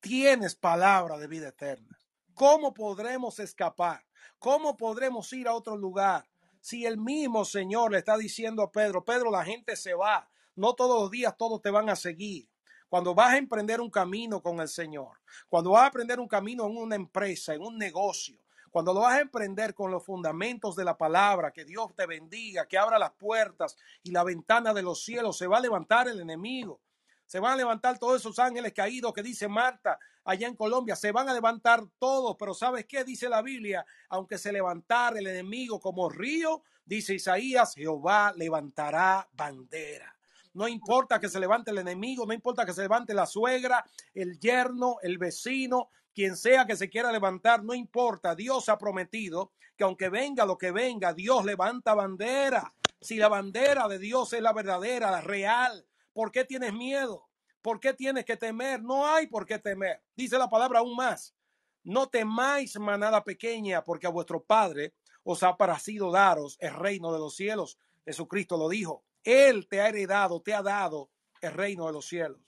tienes palabra de vida eterna? ¿Cómo podremos escapar? ¿Cómo podremos ir a otro lugar? Si el mismo Señor le está diciendo a Pedro, Pedro, la gente se va, no todos los días todos te van a seguir. Cuando vas a emprender un camino con el Señor, cuando vas a emprender un camino en una empresa, en un negocio, cuando lo vas a emprender con los fundamentos de la palabra, que Dios te bendiga, que abra las puertas y la ventana de los cielos, se va a levantar el enemigo. Se van a levantar todos esos ángeles caídos que dice Marta allá en Colombia. Se van a levantar todos, pero ¿sabes qué dice la Biblia? Aunque se levantara el enemigo como río, dice Isaías, Jehová levantará bandera. No importa que se levante el enemigo, no importa que se levante la suegra, el yerno, el vecino, quien sea que se quiera levantar, no importa. Dios ha prometido que aunque venga lo que venga, Dios levanta bandera. Si la bandera de Dios es la verdadera, la real, ¿por qué tienes miedo? ¿Por qué tienes que temer? No hay por qué temer. Dice la palabra aún más. No temáis manada pequeña, porque a vuestro Padre os ha parecido daros el reino de los cielos. Jesucristo lo dijo. Él te ha heredado, te ha dado el reino de los cielos.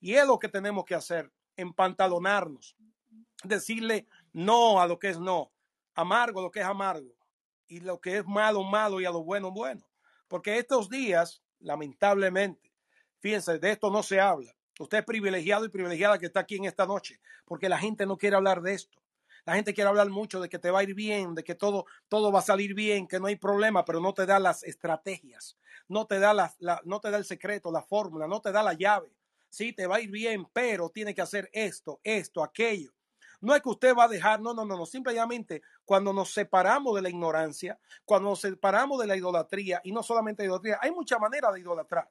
Y es lo que tenemos que hacer, empantalonarnos, decirle no a lo que es no, amargo a lo que es amargo, y lo que es malo, malo, y a lo bueno, bueno. Porque estos días, lamentablemente, fíjense, de esto no se habla. Usted es privilegiado y privilegiada que está aquí en esta noche, porque la gente no quiere hablar de esto. La gente quiere hablar mucho de que te va a ir bien, de que todo, todo va a salir bien, que no hay problema, pero no te da las estrategias, no te da, la, no te da el secreto, la fórmula, no te da la llave. Sí, te va a ir bien, pero tiene que hacer esto, esto, aquello. No es que usted va a dejar, no, no, no, no. Simplemente cuando nos separamos de la ignorancia, cuando nos separamos de la idolatría, y no solamente idolatría, hay mucha manera de idolatrar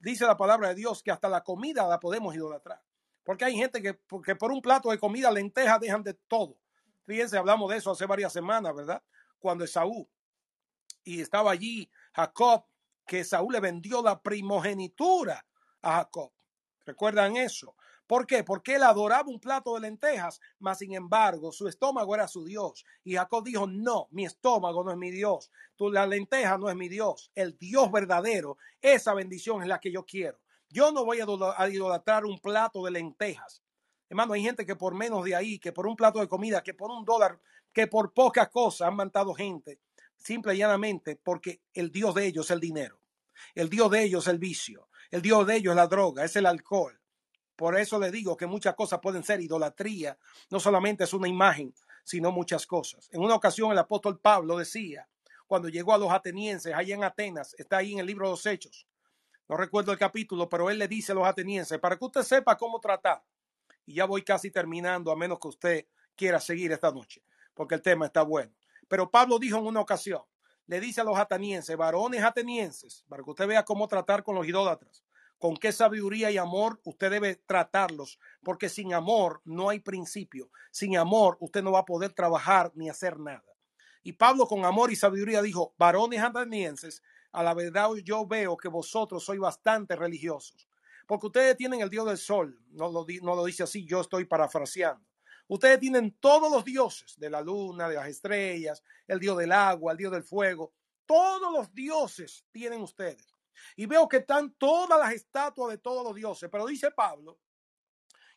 dice la palabra de Dios que hasta la comida la podemos idolatrar. Porque hay gente que, por un plato de comida, lentejas, dejan de todo. Fíjense, hablamos de eso hace varias semanas, ¿verdad? Cuando Esaú y estaba allí Jacob, que Esaú le vendió la primogenitura a Jacob. ¿Recuerdan eso? ¿Por qué? Porque él adoraba un plato de lentejas, mas sin embargo su estómago era su Dios. Y Jacob dijo, no, mi estómago no es mi Dios, tu, la lenteja no es mi Dios, el Dios verdadero, esa bendición es la que yo quiero. Yo no voy a idolatrar un plato de lentejas. Hermano, hay gente que por menos de ahí, que por un plato de comida, que por un dólar, que por pocas cosas han matado gente, simple y llanamente porque el Dios de ellos es el dinero. El Dios de ellos es el vicio. El Dios de ellos es la droga, es el alcohol Por eso le digo que muchas cosas pueden ser idolatría. No solamente es una imagen, sino muchas cosas. En una ocasión el apóstol Pablo decía, cuando llegó a los atenienses allá en Atenas, está ahí en el libro de los Hechos, no recuerdo el capítulo, pero él le dice a los atenienses, para que usted sepa cómo tratar. Y ya voy casi terminando, a menos que usted quiera seguir esta noche, porque el tema está bueno. Pero Pablo dijo en una ocasión, le dice a los atenienses, varones atenienses, para que usted vea cómo tratar con los idólatras con qué sabiduría y amor usted debe tratarlos, porque sin amor no hay principio. Sin amor usted no va a poder trabajar ni hacer nada. Y Pablo con amor y sabiduría dijo, varones atenienses, a la verdad yo veo que vosotros sois bastante religiosos, porque ustedes tienen el Dios del sol, no lo, no lo dice así, yo estoy parafraseando. Ustedes tienen todos los dioses de la luna, de las estrellas, el Dios del agua, el Dios del fuego, todos los dioses tienen ustedes. Y veo que están todas las estatuas de todos los dioses. Pero dice Pablo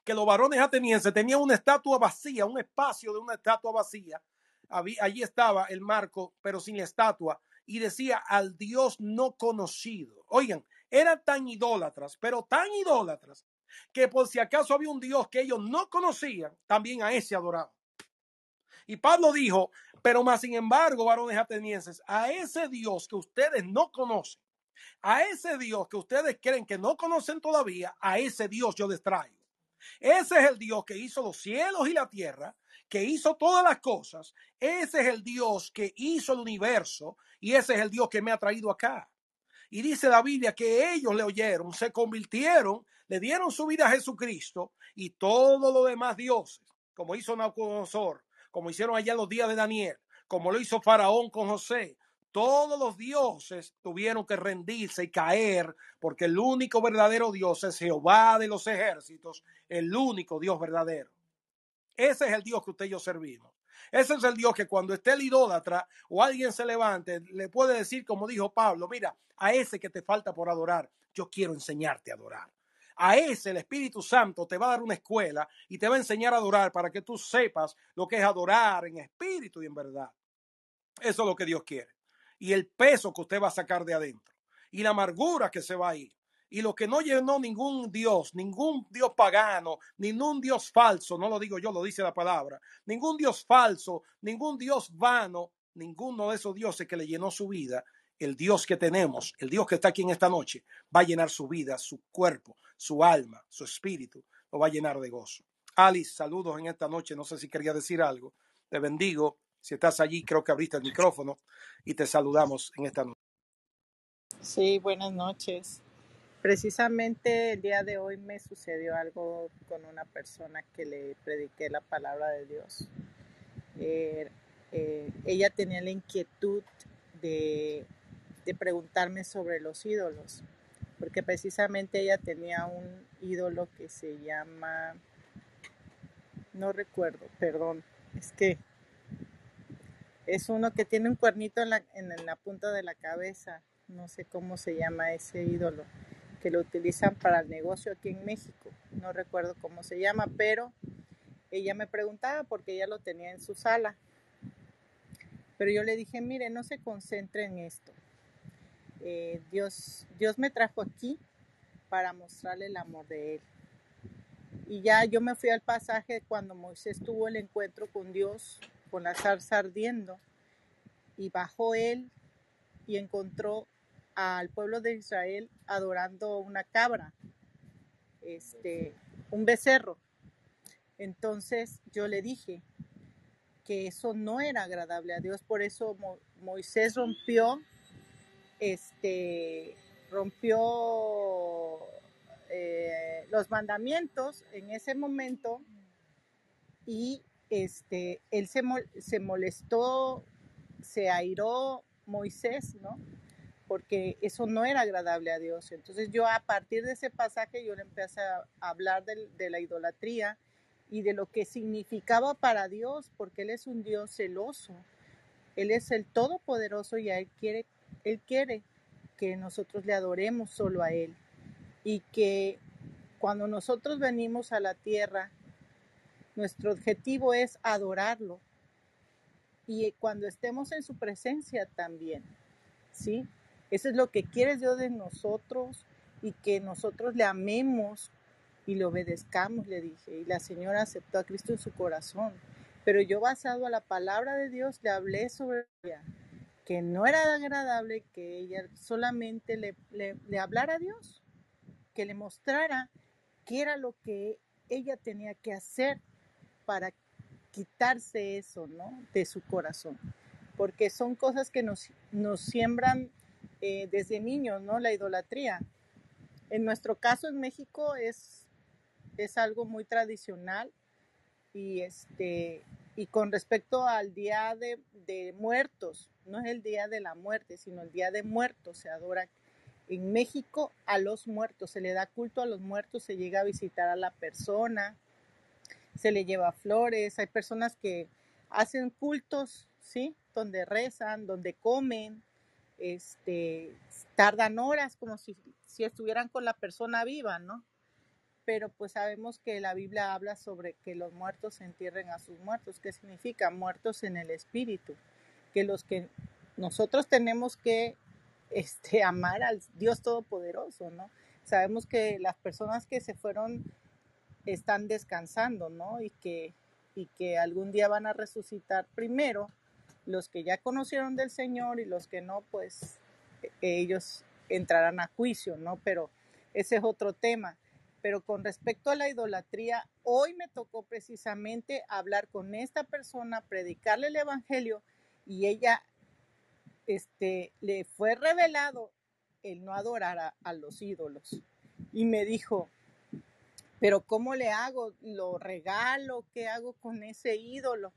que los varones atenienses tenían una estatua vacía, un espacio de una estatua vacía. Allí estaba el marco, pero sin la estatua. Y decía al Dios no conocido. Oigan, eran tan idólatras, pero tan idólatras, que por si acaso había un Dios que ellos no conocían, también a ese adoraban. Y Pablo dijo, pero más sin embargo, varones atenienses, a ese Dios que ustedes no conocen, a ese Dios que ustedes creen que no conocen todavía, a ese Dios yo les traigo. Ese es el Dios que hizo los cielos y la tierra, que hizo todas las cosas. Ese es el Dios que hizo el universo y ese es el Dios que me ha traído acá. Y dice la Biblia que ellos le oyeron, se convirtieron, le dieron su vida a Jesucristo y todos los demás dioses, como hizo Nabucodonosor, como hicieron allá en los días de Daniel, como lo hizo Faraón con José, todos los dioses tuvieron que rendirse y caer, porque el único verdadero Dios es Jehová de los ejércitos, el único Dios verdadero. Ese es el Dios que usted y yo servimos. Ese es el Dios que cuando esté el idólatra o alguien se levante, le puede decir, como dijo Pablo, mira, a ese que te falta por adorar, yo quiero enseñarte a adorar. A ese el Espíritu Santo te va a dar una escuela y te va a enseñar a adorar para que tú sepas lo que es adorar en espíritu y en verdad. Eso es lo que Dios quiere y el peso que usted va a sacar de adentro y la amargura que se va a ir. Y lo que no llenó ningún Dios, ningún Dios pagano, ningún Dios falso, no lo digo yo, lo dice la palabra, ningún Dios falso, ningún Dios vano, ninguno de esos dioses que le llenó su vida, el Dios que tenemos, el Dios que está aquí en esta noche, va a llenar su vida, su cuerpo, su alma, su espíritu, lo va a llenar de gozo. Alice, saludos en esta noche, no sé si quería decir algo, te bendigo si estás allí, creo que abriste el micrófono y te saludamos en esta noche. Sí, buenas noches. Precisamente el día de hoy me sucedió algo con una persona que le prediqué la palabra de Dios. Eh, eh, ella tenía la inquietud de preguntarme sobre los ídolos, porque precisamente ella tenía un ídolo que se llama, no recuerdo, perdón, es que es uno que tiene un cuernito en la, punta de la cabeza. No sé cómo se llama ese ídolo, que lo utilizan para el negocio aquí en México. No recuerdo cómo se llama, pero ella me preguntaba porque ella lo tenía en su sala. Pero yo le dije, mire, no se concentre en esto. Eh, Dios, Dios me trajo aquí para mostrarle el amor de Él. Y ya yo me fui al pasaje cuando Moisés tuvo el encuentro con Dios con la zarza ardiendo. Y bajó él y encontró al pueblo de Israel adorando una cabra, este, un becerro. Entonces yo le dije que eso no era agradable a Dios, por eso Moisés rompió, este, rompió eh, los mandamientos en ese momento y este, él se, se molestó, se airó Moisés, ¿no? Porque eso no era agradable a Dios. Entonces yo a partir de ese pasaje yo le empecé a hablar de, de la idolatría y de lo que significaba para Dios, porque Él es un Dios celoso. Él es el Todopoderoso y Él quiere, Él quiere que nosotros le adoremos solo a Él. Y que cuando nosotros venimos a la tierra nuestro objetivo es adorarlo. Y cuando estemos en su presencia también, ¿sí? Eso es lo que quiere Dios de nosotros y que nosotros le amemos y le obedezcamos, le dije. Y la señora aceptó a Cristo en su corazón. Pero yo basado a la palabra de Dios le hablé sobre ella, que no era agradable que ella solamente le, le, hablara a Dios, que le mostrara qué era lo que ella tenía que hacer para quitarse eso, ¿no? De su corazón. Porque son cosas que nos, nos siembran eh, desde niños, ¿no? La idolatría. En nuestro caso en México es, es algo muy tradicional y este y con respecto al día de, de, muertos, no es el día de la muerte, sino el día de muertos, se adora en México a los muertos, se le da culto a los muertos, se llega a visitar a la persona, se le lleva flores, hay personas que hacen cultos, ¿sí? Donde rezan, donde comen, este, tardan horas como si, si estuvieran con la persona viva, ¿no? Pero pues sabemos que la Biblia habla sobre que los muertos se entierren a sus muertos. ¿Qué significa? Muertos en el espíritu. Que los que nosotros tenemos que este, amar al Dios Todopoderoso, ¿no? Sabemos que las personas que se fueron están descansando, ¿no? Y que, y que algún día van a resucitar primero los que ya conocieron del Señor y los que no, pues ellos entrarán a juicio, ¿no? Pero ese es otro tema. Pero con respecto a la idolatría, hoy me tocó precisamente hablar con esta persona, predicarle el Evangelio y ella, este, le fue revelado el no adorar a los ídolos. Y me dijo, pero ¿cómo le hago? ¿Lo regalo? ¿Qué hago con ese ídolo?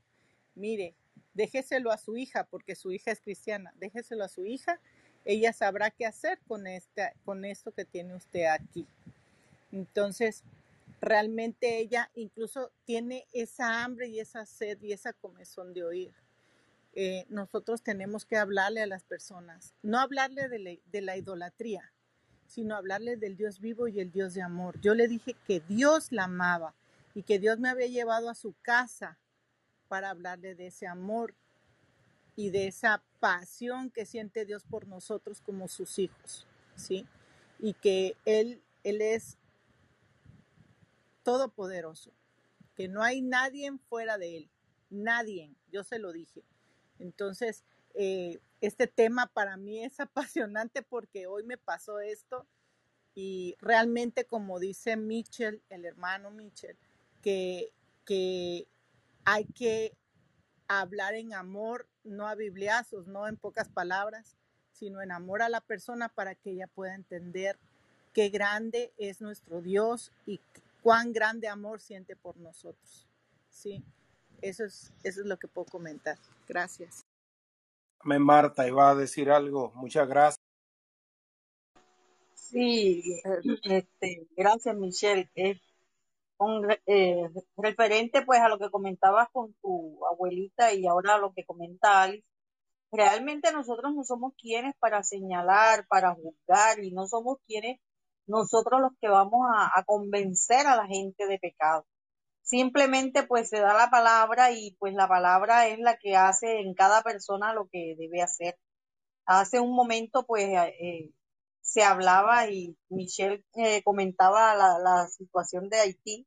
Mire, déjeselo a su hija, porque su hija es cristiana, déjeselo a su hija, ella sabrá qué hacer con, esta, con esto que tiene usted aquí. Entonces, realmente ella incluso tiene esa hambre y esa sed y esa comezón de oír. Eh, nosotros tenemos que hablarle a las personas, no hablarle de la, de la idolatría, sino hablarle del Dios vivo y el Dios de amor. Yo le dije que Dios la amaba y que Dios me había llevado a su casa para hablarle de ese amor y de esa pasión que siente Dios por nosotros como sus hijos, ¿sí? Y que Él, Él es todopoderoso, que no hay nadie fuera de Él, nadie, yo se lo dije. Entonces, eh, este tema para mí es *laughs* apasionante porque hoy me pasó esto y realmente como dice Mitchell, el hermano Mitchell, que, que hay que hablar en amor, no a bibliazos, no en pocas palabras, sino en amor a la persona para que ella pueda entender qué grande es nuestro Dios y cuán grande amor siente por nosotros. Sí, eso es, eso es lo que puedo comentar. Gracias. Amén, Marta, iba a decir algo. Muchas gracias. Sí, este, gracias Michelle. Es con, eh, referente pues a lo que comentabas con tu abuelita y ahora a lo que comenta Alice, realmente nosotros no somos quienes para señalar, para juzgar y no somos quienes nosotros los que vamos a convencer a la gente de pecado. Simplemente pues se da la palabra y pues la palabra es la que hace en cada persona lo que debe hacer. Hace un momento pues eh, se hablaba y Michelle eh, comentaba la, la situación de Haití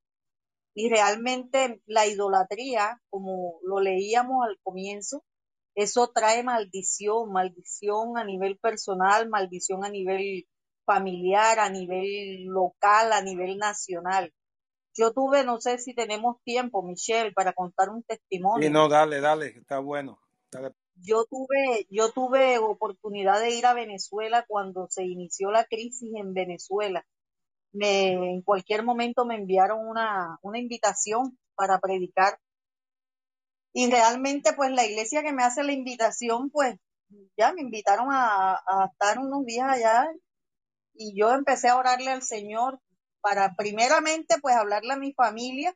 y realmente la idolatría, como lo leíamos al comienzo, eso trae maldición, maldición a nivel personal, maldición a nivel familiar, a nivel local, a nivel nacional. Yo tuve, no sé si tenemos tiempo, Michelle, para contar un testimonio. Sí, no, dale, dale, está bueno. Dale. Yo tuve, yo tuve oportunidad de ir a Venezuela cuando se inició la crisis en Venezuela. Me, en cualquier momento me enviaron una, una invitación para predicar. Y realmente, pues la iglesia que me hace la invitación, pues ya me invitaron a, a estar unos días allá y yo empecé a orarle al Señor para primeramente pues hablarle a mi familia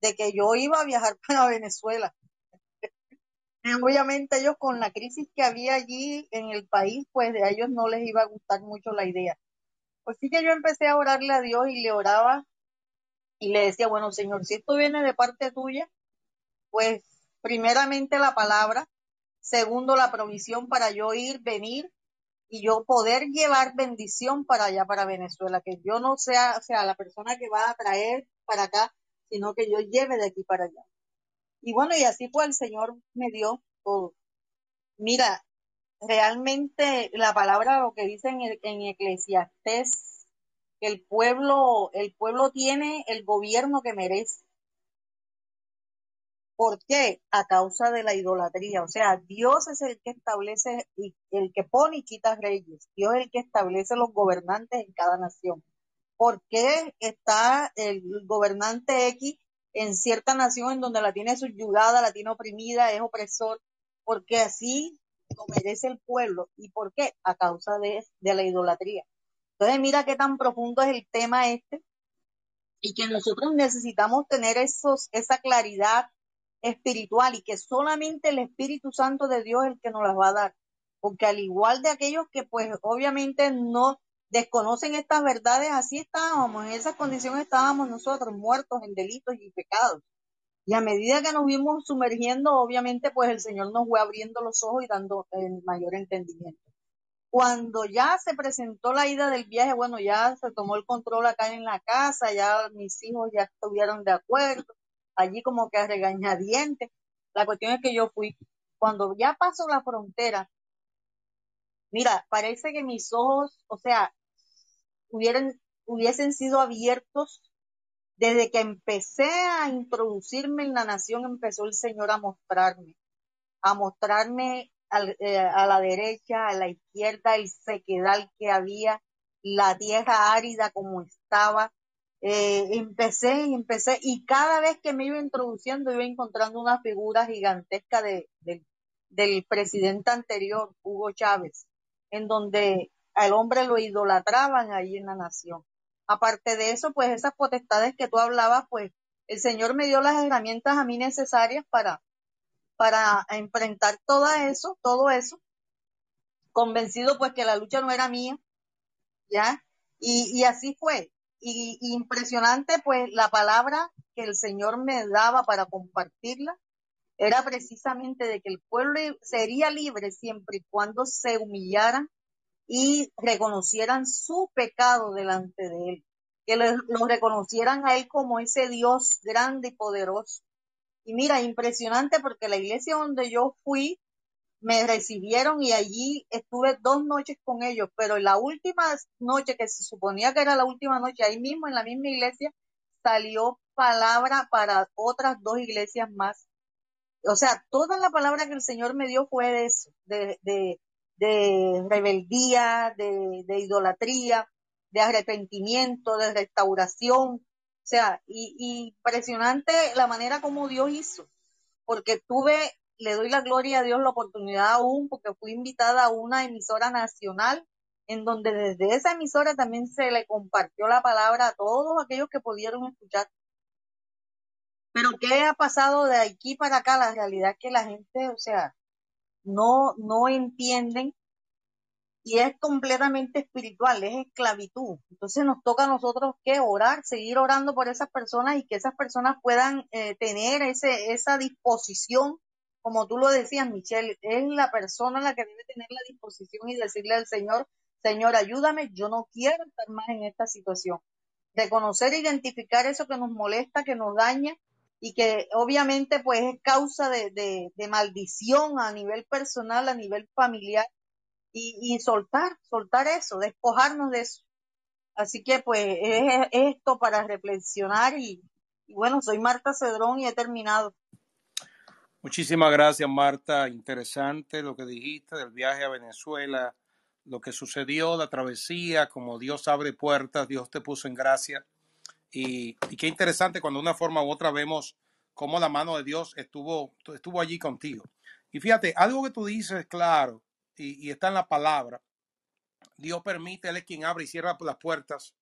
de que yo iba a viajar *laughs* para Venezuela. Obviamente ellos con la crisis que había allí en el país, pues de ellos no les iba a gustar mucho la idea. Pues sí que yo empecé a orarle a Dios y le oraba y le decía, bueno, Señor, si esto viene de parte tuya, pues primeramente la palabra, segundo la provisión para yo ir, venir y yo poder llevar bendición para allá, para Venezuela, que yo no sea, sea la persona que va a traer para acá, sino que yo lleve de aquí para allá. Y bueno, y así pues el Señor me dio todo. Mira, realmente la palabra lo que dice en, en Eclesiastés, que el pueblo, el pueblo tiene el gobierno que merece. ¿Por qué? A causa de la idolatría. O sea, Dios es el que establece y el que pone y quita reyes. Dios es el que establece los gobernantes en cada nación. ¿Por qué está el gobernante X en cierta nación en donde la tiene subyugada, la tiene oprimida, es opresor? Porque así lo merece el pueblo. ¿Y por qué? A causa de, de la idolatría. Entonces, mira qué tan profundo es el tema este y que nosotros necesitamos tener esos, esa claridad espiritual y que solamente el Espíritu Santo de Dios es el que nos las va a dar. Porque al igual de aquellos que pues obviamente no desconocen estas verdades, así estábamos, en esa condición estábamos nosotros muertos en delitos y pecados. Y a medida que nos vimos sumergiendo, obviamente pues el Señor nos fue abriendo los ojos y dando el mayor entendimiento. Cuando ya se presentó la ida del viaje, bueno, ya se tomó el control acá en la casa, ya mis hijos ya estuvieron de acuerdo, allí como que a regañadientes. La cuestión es que yo fui. Cuando ya pasó la frontera, mira, parece que mis ojos, o sea, hubieran, hubiesen sido abiertos desde que empecé a introducirme en la nación, empezó el Señor a mostrarme, a mostrarme eh, a la derecha, a la izquierda, el sequedal que había, la tierra árida como estaba, eh, empecé y empecé, y cada vez que me iba introduciendo iba encontrando una figura gigantesca de, del presidente anterior, Hugo Chávez, en donde al hombre lo idolatraban ahí en la nación. Aparte de eso, pues esas potestades que tú hablabas, pues el Señor me dio las herramientas a mí necesarias para, para enfrentar todo eso, todo eso, convencido pues que la lucha no era mía, ¿ya? Y, y así fue y, impresionante, pues la palabra que el Señor me daba para compartirla era precisamente de que el pueblo sería libre siempre y cuando se humillaran y reconocieran su pecado delante de Él, que lo, reconocieran a Él como ese Dios grande y poderoso. Y mira, impresionante porque la iglesia donde yo fui me recibieron y allí estuve dos noches con ellos, pero la última noche, que se suponía que era la última noche, ahí mismo en la misma iglesia, salió palabra para otras dos iglesias más. O sea, toda la palabra que el Señor me dio fue de eso, de, de, rebeldía, de, idolatría, de arrepentimiento, de restauración. O sea, y impresionante la manera como Dios hizo, porque tuve le doy la gloria a Dios la oportunidad aún porque fui invitada a una emisora nacional en donde desde esa emisora también se le compartió la palabra a todos aquellos que pudieron escuchar. Pero ¿qué ha pasado de aquí para acá? La realidad es que la gente, o sea, no, no entienden y es completamente espiritual, es esclavitud. Entonces nos toca a nosotros que orar, seguir orando por esas personas y que esas personas puedan eh, tener ese, esa disposición como tú lo decías, Michelle, es la persona la que debe tener la disposición y decirle al Señor, Señor, ayúdame, yo no quiero estar más en esta situación. Reconocer e identificar eso que nos molesta, que nos daña y que obviamente pues es causa de, maldición a nivel personal, a nivel familiar y, soltar, soltar eso, despojarnos de eso. Así que pues es, esto para reflexionar y bueno, soy Marta Cedrón y he terminado. Muchísimas gracias, Marta. Interesante lo que dijiste del viaje a Venezuela, lo que sucedió, la travesía, como Dios abre puertas, Dios te puso en gracia. Y, qué interesante cuando de una forma u otra vemos cómo la mano de Dios estuvo, estuvo allí contigo. Y fíjate, algo que tú dices, claro, y, está en la palabra. Dios permite, Él es quien abre y cierra las puertas.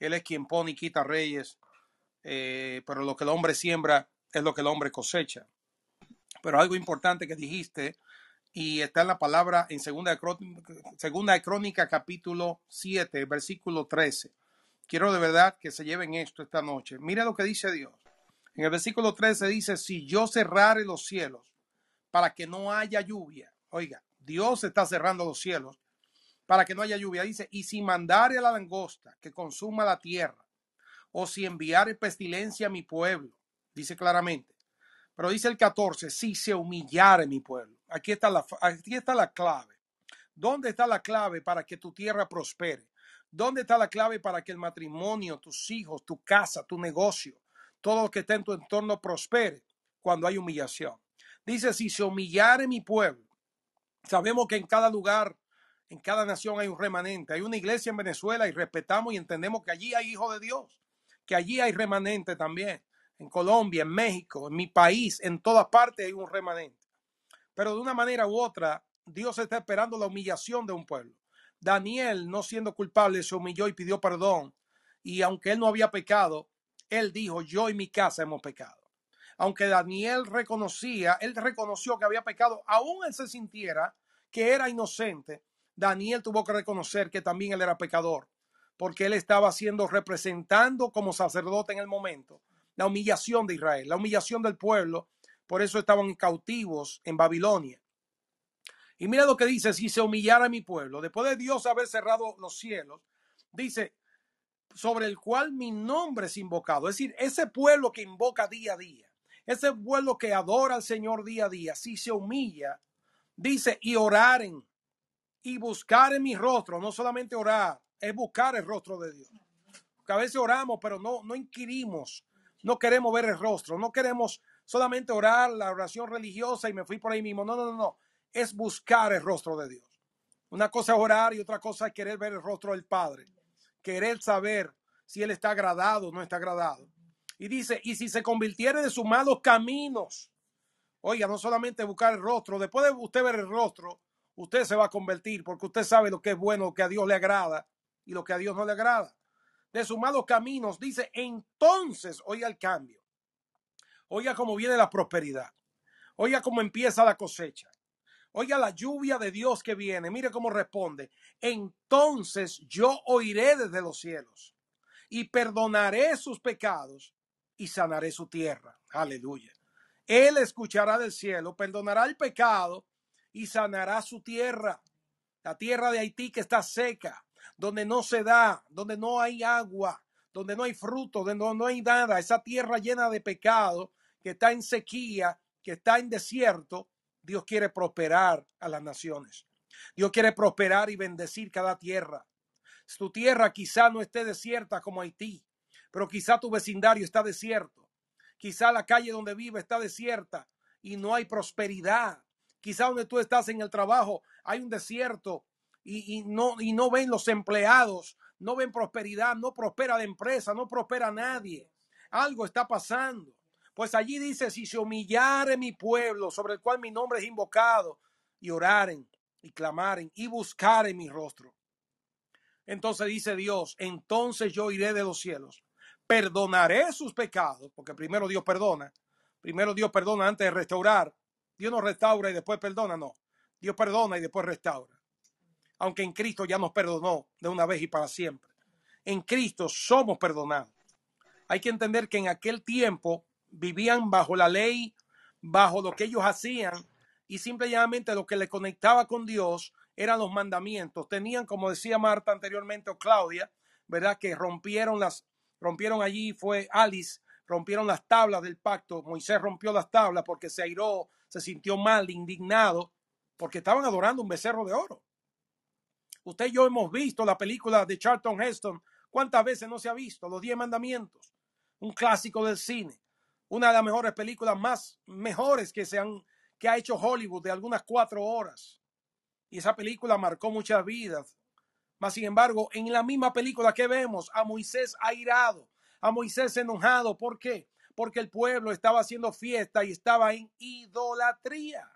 Él es quien pone y quita reyes. Eh, pero lo que el hombre siembra es lo que el hombre cosecha pero algo importante que dijiste, y está en la palabra en segunda de, segunda de Crónica capítulo 7, versículo 13. Quiero de verdad que se lleven esto esta noche. Mira lo que dice Dios. En el versículo 13 dice, si yo cerrare los cielos para que no haya lluvia. Oiga, Dios está cerrando los cielos para que no haya lluvia. Dice, y si mandare a la langosta que consuma la tierra, o si enviare pestilencia a mi pueblo, dice claramente. Pero dice el 14, si se humillare mi pueblo. Aquí está la, aquí está la clave. ¿Dónde está la clave para que tu tierra prospere? ¿Dónde está la clave para que el matrimonio, tus hijos, tu casa, tu negocio, todo lo que está en tu entorno prospere cuando hay humillación? Dice, si se humillare mi pueblo, sabemos que en cada lugar, en cada nación hay un remanente. Hay una iglesia en Venezuela y respetamos y entendemos que allí hay hijos de Dios, que allí hay remanente también. En Colombia, en México, en mi país, en todas partes hay un remanente. Pero de una manera u otra, Dios está esperando la humillación de un pueblo. Daniel, no siendo culpable, se humilló y pidió perdón. Y aunque él no había pecado, él dijo, yo y mi casa hemos pecado. Aunque Daniel reconocía, él reconoció que había pecado, aún él se sintiera que era inocente, Daniel tuvo que reconocer que también él era pecador, porque él estaba siendo representando como sacerdote en el momento la humillación de Israel, la humillación del pueblo, por eso estaban cautivos en Babilonia. Y mira lo que dice, si se humillara mi pueblo, después de Dios haber cerrado los cielos, dice, sobre el cual mi nombre es invocado. Es decir, ese pueblo que invoca día a día, ese pueblo que adora al Señor día a día, si se humilla, dice, y oraren y buscar en mi rostro, no solamente orar, es buscar el rostro de Dios. Porque a veces oramos, pero no, no inquirimos, no queremos ver el rostro, no queremos solamente orar la oración religiosa y me fui por ahí mismo. No, no, no, no es buscar el rostro de Dios. Una cosa es orar y otra cosa es querer ver el rostro del Padre, querer saber si Él está agradado o no está agradado. Y dice, y si se convirtiere de sus malos caminos, oiga, no solamente buscar el rostro, después de usted ver el rostro, usted se va a convertir porque usted sabe lo que es bueno, lo que a Dios le agrada y lo que a Dios no le agrada. De sus malos caminos, dice, entonces, oiga el cambio. Oiga cómo viene la prosperidad. Oiga cómo empieza la cosecha. Oiga la lluvia de Dios que viene. Mire cómo responde. Entonces yo oiré desde los cielos y perdonaré sus pecados y sanaré su tierra. Aleluya. Él escuchará del cielo, perdonará el pecado y sanará su tierra. La tierra de Haití que está seca, donde no se da, donde no hay agua, donde no hay fruto, donde no hay nada. Esa tierra llena de pecado que está en sequía, que está en desierto Dios quiere prosperar a las naciones. Dios quiere prosperar y bendecir cada tierra. Tu tierra quizá no esté desierta como Haití, pero quizá tu vecindario está desierto. Quizá la calle donde vive está desierta y no hay prosperidad. Quizá donde tú estás en el trabajo hay un desierto y, no, no ven los empleados, no ven prosperidad, no prospera la empresa, no prospera nadie. Algo está pasando. Pues allí dice, si se humillare mi pueblo, sobre el cual mi nombre es invocado, y oraren y clamaren y buscaren mi rostro. Entonces dice Dios, entonces yo iré de los cielos, perdonaré sus pecados, porque primero Dios perdona, primero Dios perdona antes de restaurar. Dios no restaura y después perdona, no. Dios perdona y después restaura. Aunque en Cristo ya nos perdonó de una vez y para siempre. En Cristo somos perdonados. Hay que entender que en aquel tiempo vivían bajo la ley, bajo lo que ellos hacían y simplemente lo que les conectaba con Dios eran los mandamientos. Tenían, como decía Marta anteriormente o Claudia, ¿verdad? Que rompieron las, rompieron allí, fue Alice, rompieron las tablas del pacto. Moisés rompió las tablas porque se airó, se sintió mal, indignado, porque estaban adorando un becerro de oro. Usted y yo hemos visto la película de Charlton Heston. ¿Cuántas veces no se ha visto? Los diez mandamientos. Un clásico del cine una de las mejores películas más mejores que se han que ha hecho Hollywood de algunas cuatro horas. Y esa película marcó muchas vidas. Mas, sin embargo, en la misma película que vemos a Moisés airado, a Moisés enojado. ¿Por qué? Porque el pueblo estaba haciendo fiesta y estaba en idolatría.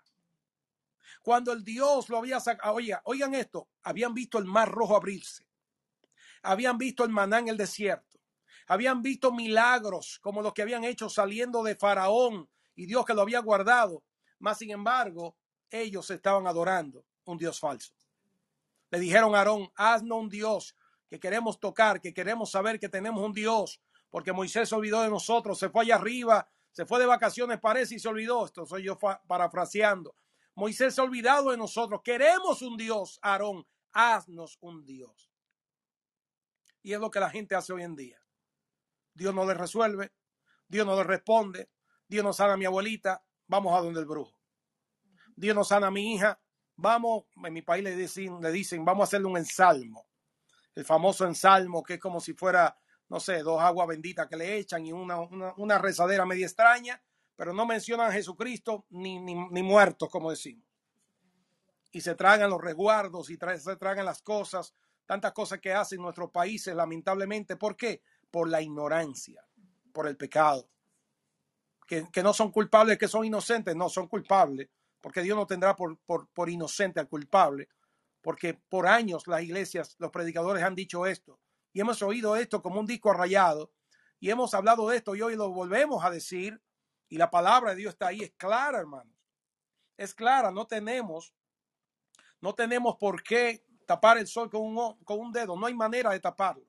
Cuando el Dios lo había sacado, oiga, oigan esto, habían visto el mar rojo abrirse, habían visto el maná en el desierto, habían visto milagros como los que habían hecho saliendo de Faraón y Dios que lo había guardado. Mas, sin embargo, ellos estaban adorando un Dios falso. Le dijeron a Aarón, haznos un Dios que queremos tocar, que queremos saber que tenemos un Dios, porque Moisés se olvidó de nosotros, se fue allá arriba, se fue de vacaciones, parece, y se olvidó. Esto soy yo parafraseando. Moisés se ha olvidado de nosotros. Queremos un Dios, Aarón. haznos un Dios. Y es lo que la gente hace hoy en día. Dios no le resuelve, Dios no le responde, Dios no sana a mi abuelita, vamos a donde el brujo. Dios no sana a mi hija, vamos, en mi país le dicen, le dicen, vamos a hacerle un ensalmo. El famoso ensalmo que es como si fuera, no sé, dos aguas benditas que le echan y una, una, una rezadera media extraña, pero no mencionan a Jesucristo ni, ni, ni muertos, como decimos. Y se tragan los resguardos y se tragan las cosas, tantas cosas que hacen nuestros países, lamentablemente. ¿Por qué? Por la ignorancia, por el pecado. Que, que no son culpables, que son inocentes, no son culpables porque Dios no tendrá por, por, por, inocente al culpable, porque por años las iglesias, los predicadores han dicho esto, y hemos oído esto como un disco rayado, y hemos hablado de esto y hoy lo volvemos a decir, y la palabra de Dios está ahí, es clara, hermanos, es clara, no tenemos, no tenemos por qué tapar el sol con un, con un dedo, no hay manera de taparlo.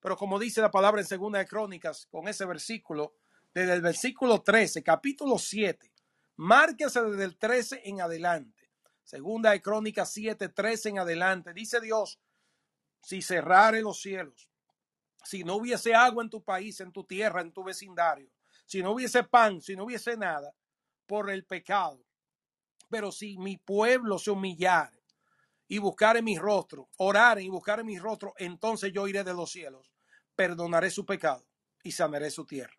Pero como dice la palabra en Segunda de Crónicas, con ese versículo, desde el versículo 13, capítulo 7, Márquese desde el 13 en adelante. Segunda de Crónicas 7, 13 en adelante. Dice Dios, si cerrare los cielos, si no hubiese agua en tu país, en tu tierra, en tu vecindario, si no hubiese pan, si no hubiese nada, por el pecado. Pero si mi pueblo se humillare y buscare mi rostro, orare y buscare mi rostro, entonces yo iré de los cielos, perdonaré su pecado y sanaré su tierra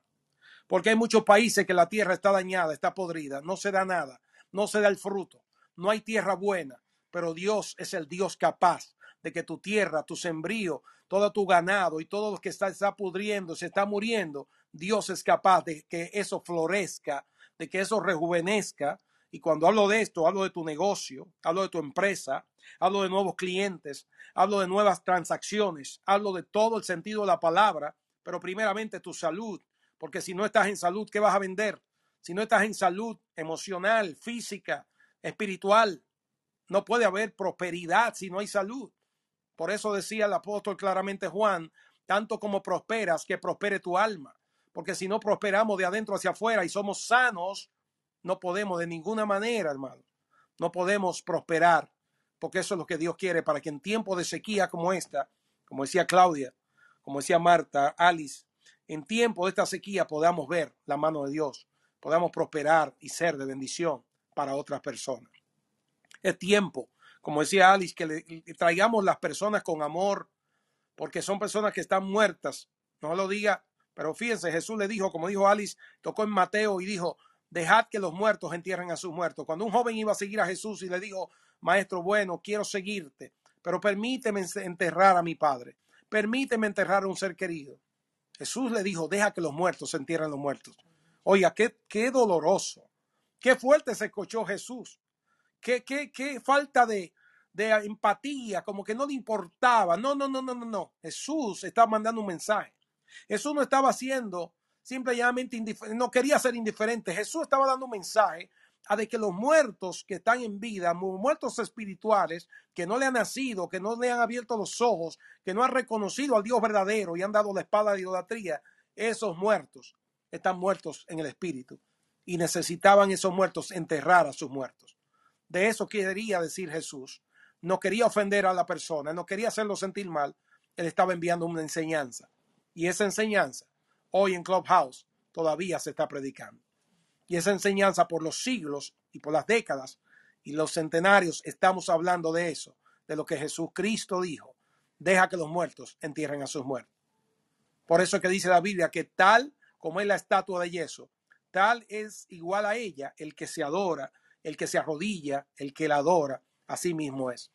porque hay muchos países que la tierra está dañada, está podrida, no se da nada, no se da el fruto, no hay tierra buena, pero Dios es el Dios capaz de que tu tierra, tu sembrío, todo tu ganado y todo lo que está, está pudriendo, se está muriendo, Dios es capaz de que eso florezca, de que eso rejuvenezca. Y cuando hablo de esto, hablo de tu negocio, hablo de tu empresa, hablo de nuevos clientes, hablo de nuevas transacciones, hablo de todo el sentido de la palabra, pero primeramente tu salud, porque si no estás en salud, ¿qué vas a vender? Si no estás en salud emocional, física, espiritual, no puede haber prosperidad si no hay salud. Por eso decía el apóstol claramente Juan, tanto como prosperas, que prospere tu alma. Porque si no prosperamos de adentro hacia afuera y somos sanos, no podemos de ninguna manera, hermano. No podemos prosperar, porque eso es lo que Dios quiere para que en tiempos de sequía como esta, como decía Claudia, como decía Marta, Alice, en tiempo de esta sequía podamos ver la mano de Dios, podamos prosperar y ser de bendición para otras personas. Es tiempo, como decía Alice, que le, traigamos las personas con amor, porque son personas que están muertas. No lo diga, pero fíjense, Jesús le dijo, como dijo Alice, tocó en Mateo y dijo, dejad que los muertos entierren a sus muertos. Cuando un joven iba a seguir a Jesús y le dijo, maestro, bueno, quiero seguirte, pero permíteme enterrar a mi padre, permíteme enterrar a un ser querido. Jesús le dijo, deja que los muertos se entierren los muertos. Oiga, qué, qué doloroso, qué fuerte se escuchó Jesús, qué, qué, qué falta de, de empatía, como que no le importaba. No, no, no, no, no, no. Jesús estaba mandando un mensaje. Jesús no estaba haciendo simplemente indiferente, no quería ser indiferente. Jesús estaba dando un mensaje a de que los muertos que están en vida, muertos espirituales, que no le han nacido, que no le han abierto los ojos, que no han reconocido al Dios verdadero y han dado la espada de idolatría, esos muertos están muertos en el espíritu y necesitaban esos muertos enterrar a sus muertos. De eso quería decir Jesús. No quería ofender a la persona, no quería hacerlo sentir mal. Él estaba enviando una enseñanza. Y esa enseñanza, hoy en Clubhouse, todavía se está predicando. Y esa enseñanza por los siglos y por las décadas y los centenarios estamos hablando de eso, de lo que Jesucristo dijo. Deja que los muertos entierren a sus muertos. Por eso es que dice la Biblia que tal como es la estatua de yeso, tal es igual a ella el que se adora, el que se arrodilla, el que la adora, así mismo es.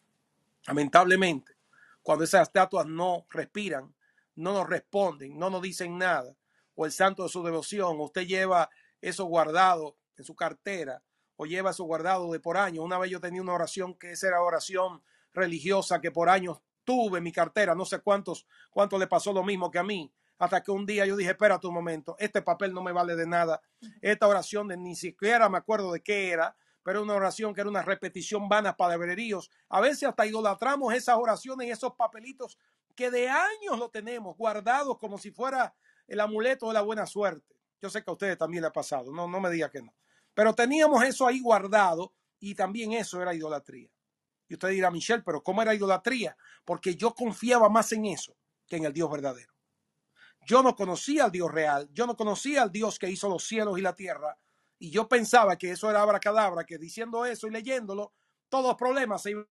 Lamentablemente, cuando esas estatuas no respiran, no nos responden, no nos dicen nada, o el santo de su devoción, usted lleva eso guardado en su cartera o lleva eso guardado de por años. Una vez yo tenía una oración que esa era oración religiosa que por años tuve en mi cartera, no sé cuántos, cuánto le pasó lo mismo que a mí, hasta que un día yo dije, espera un momento, este papel no me vale de nada, esta oración de, ni siquiera me acuerdo de qué era, pero una oración que era una repetición vana para deberíos. A veces hasta idolatramos esas oraciones y esos papelitos que de años lo tenemos guardados como si fuera el amuleto de la buena suerte. Yo sé que a ustedes también le ha pasado, no, no me diga que no. Pero teníamos eso ahí guardado y también eso era idolatría. Y usted dirá, Michelle, pero ¿cómo era idolatría? Porque yo confiaba más en eso que en el Dios verdadero. Yo no conocía al Dios real, yo no conocía al Dios que hizo los cielos y la tierra, y yo pensaba que eso era abracadabra, que diciendo eso y leyéndolo, todos los problemas se iban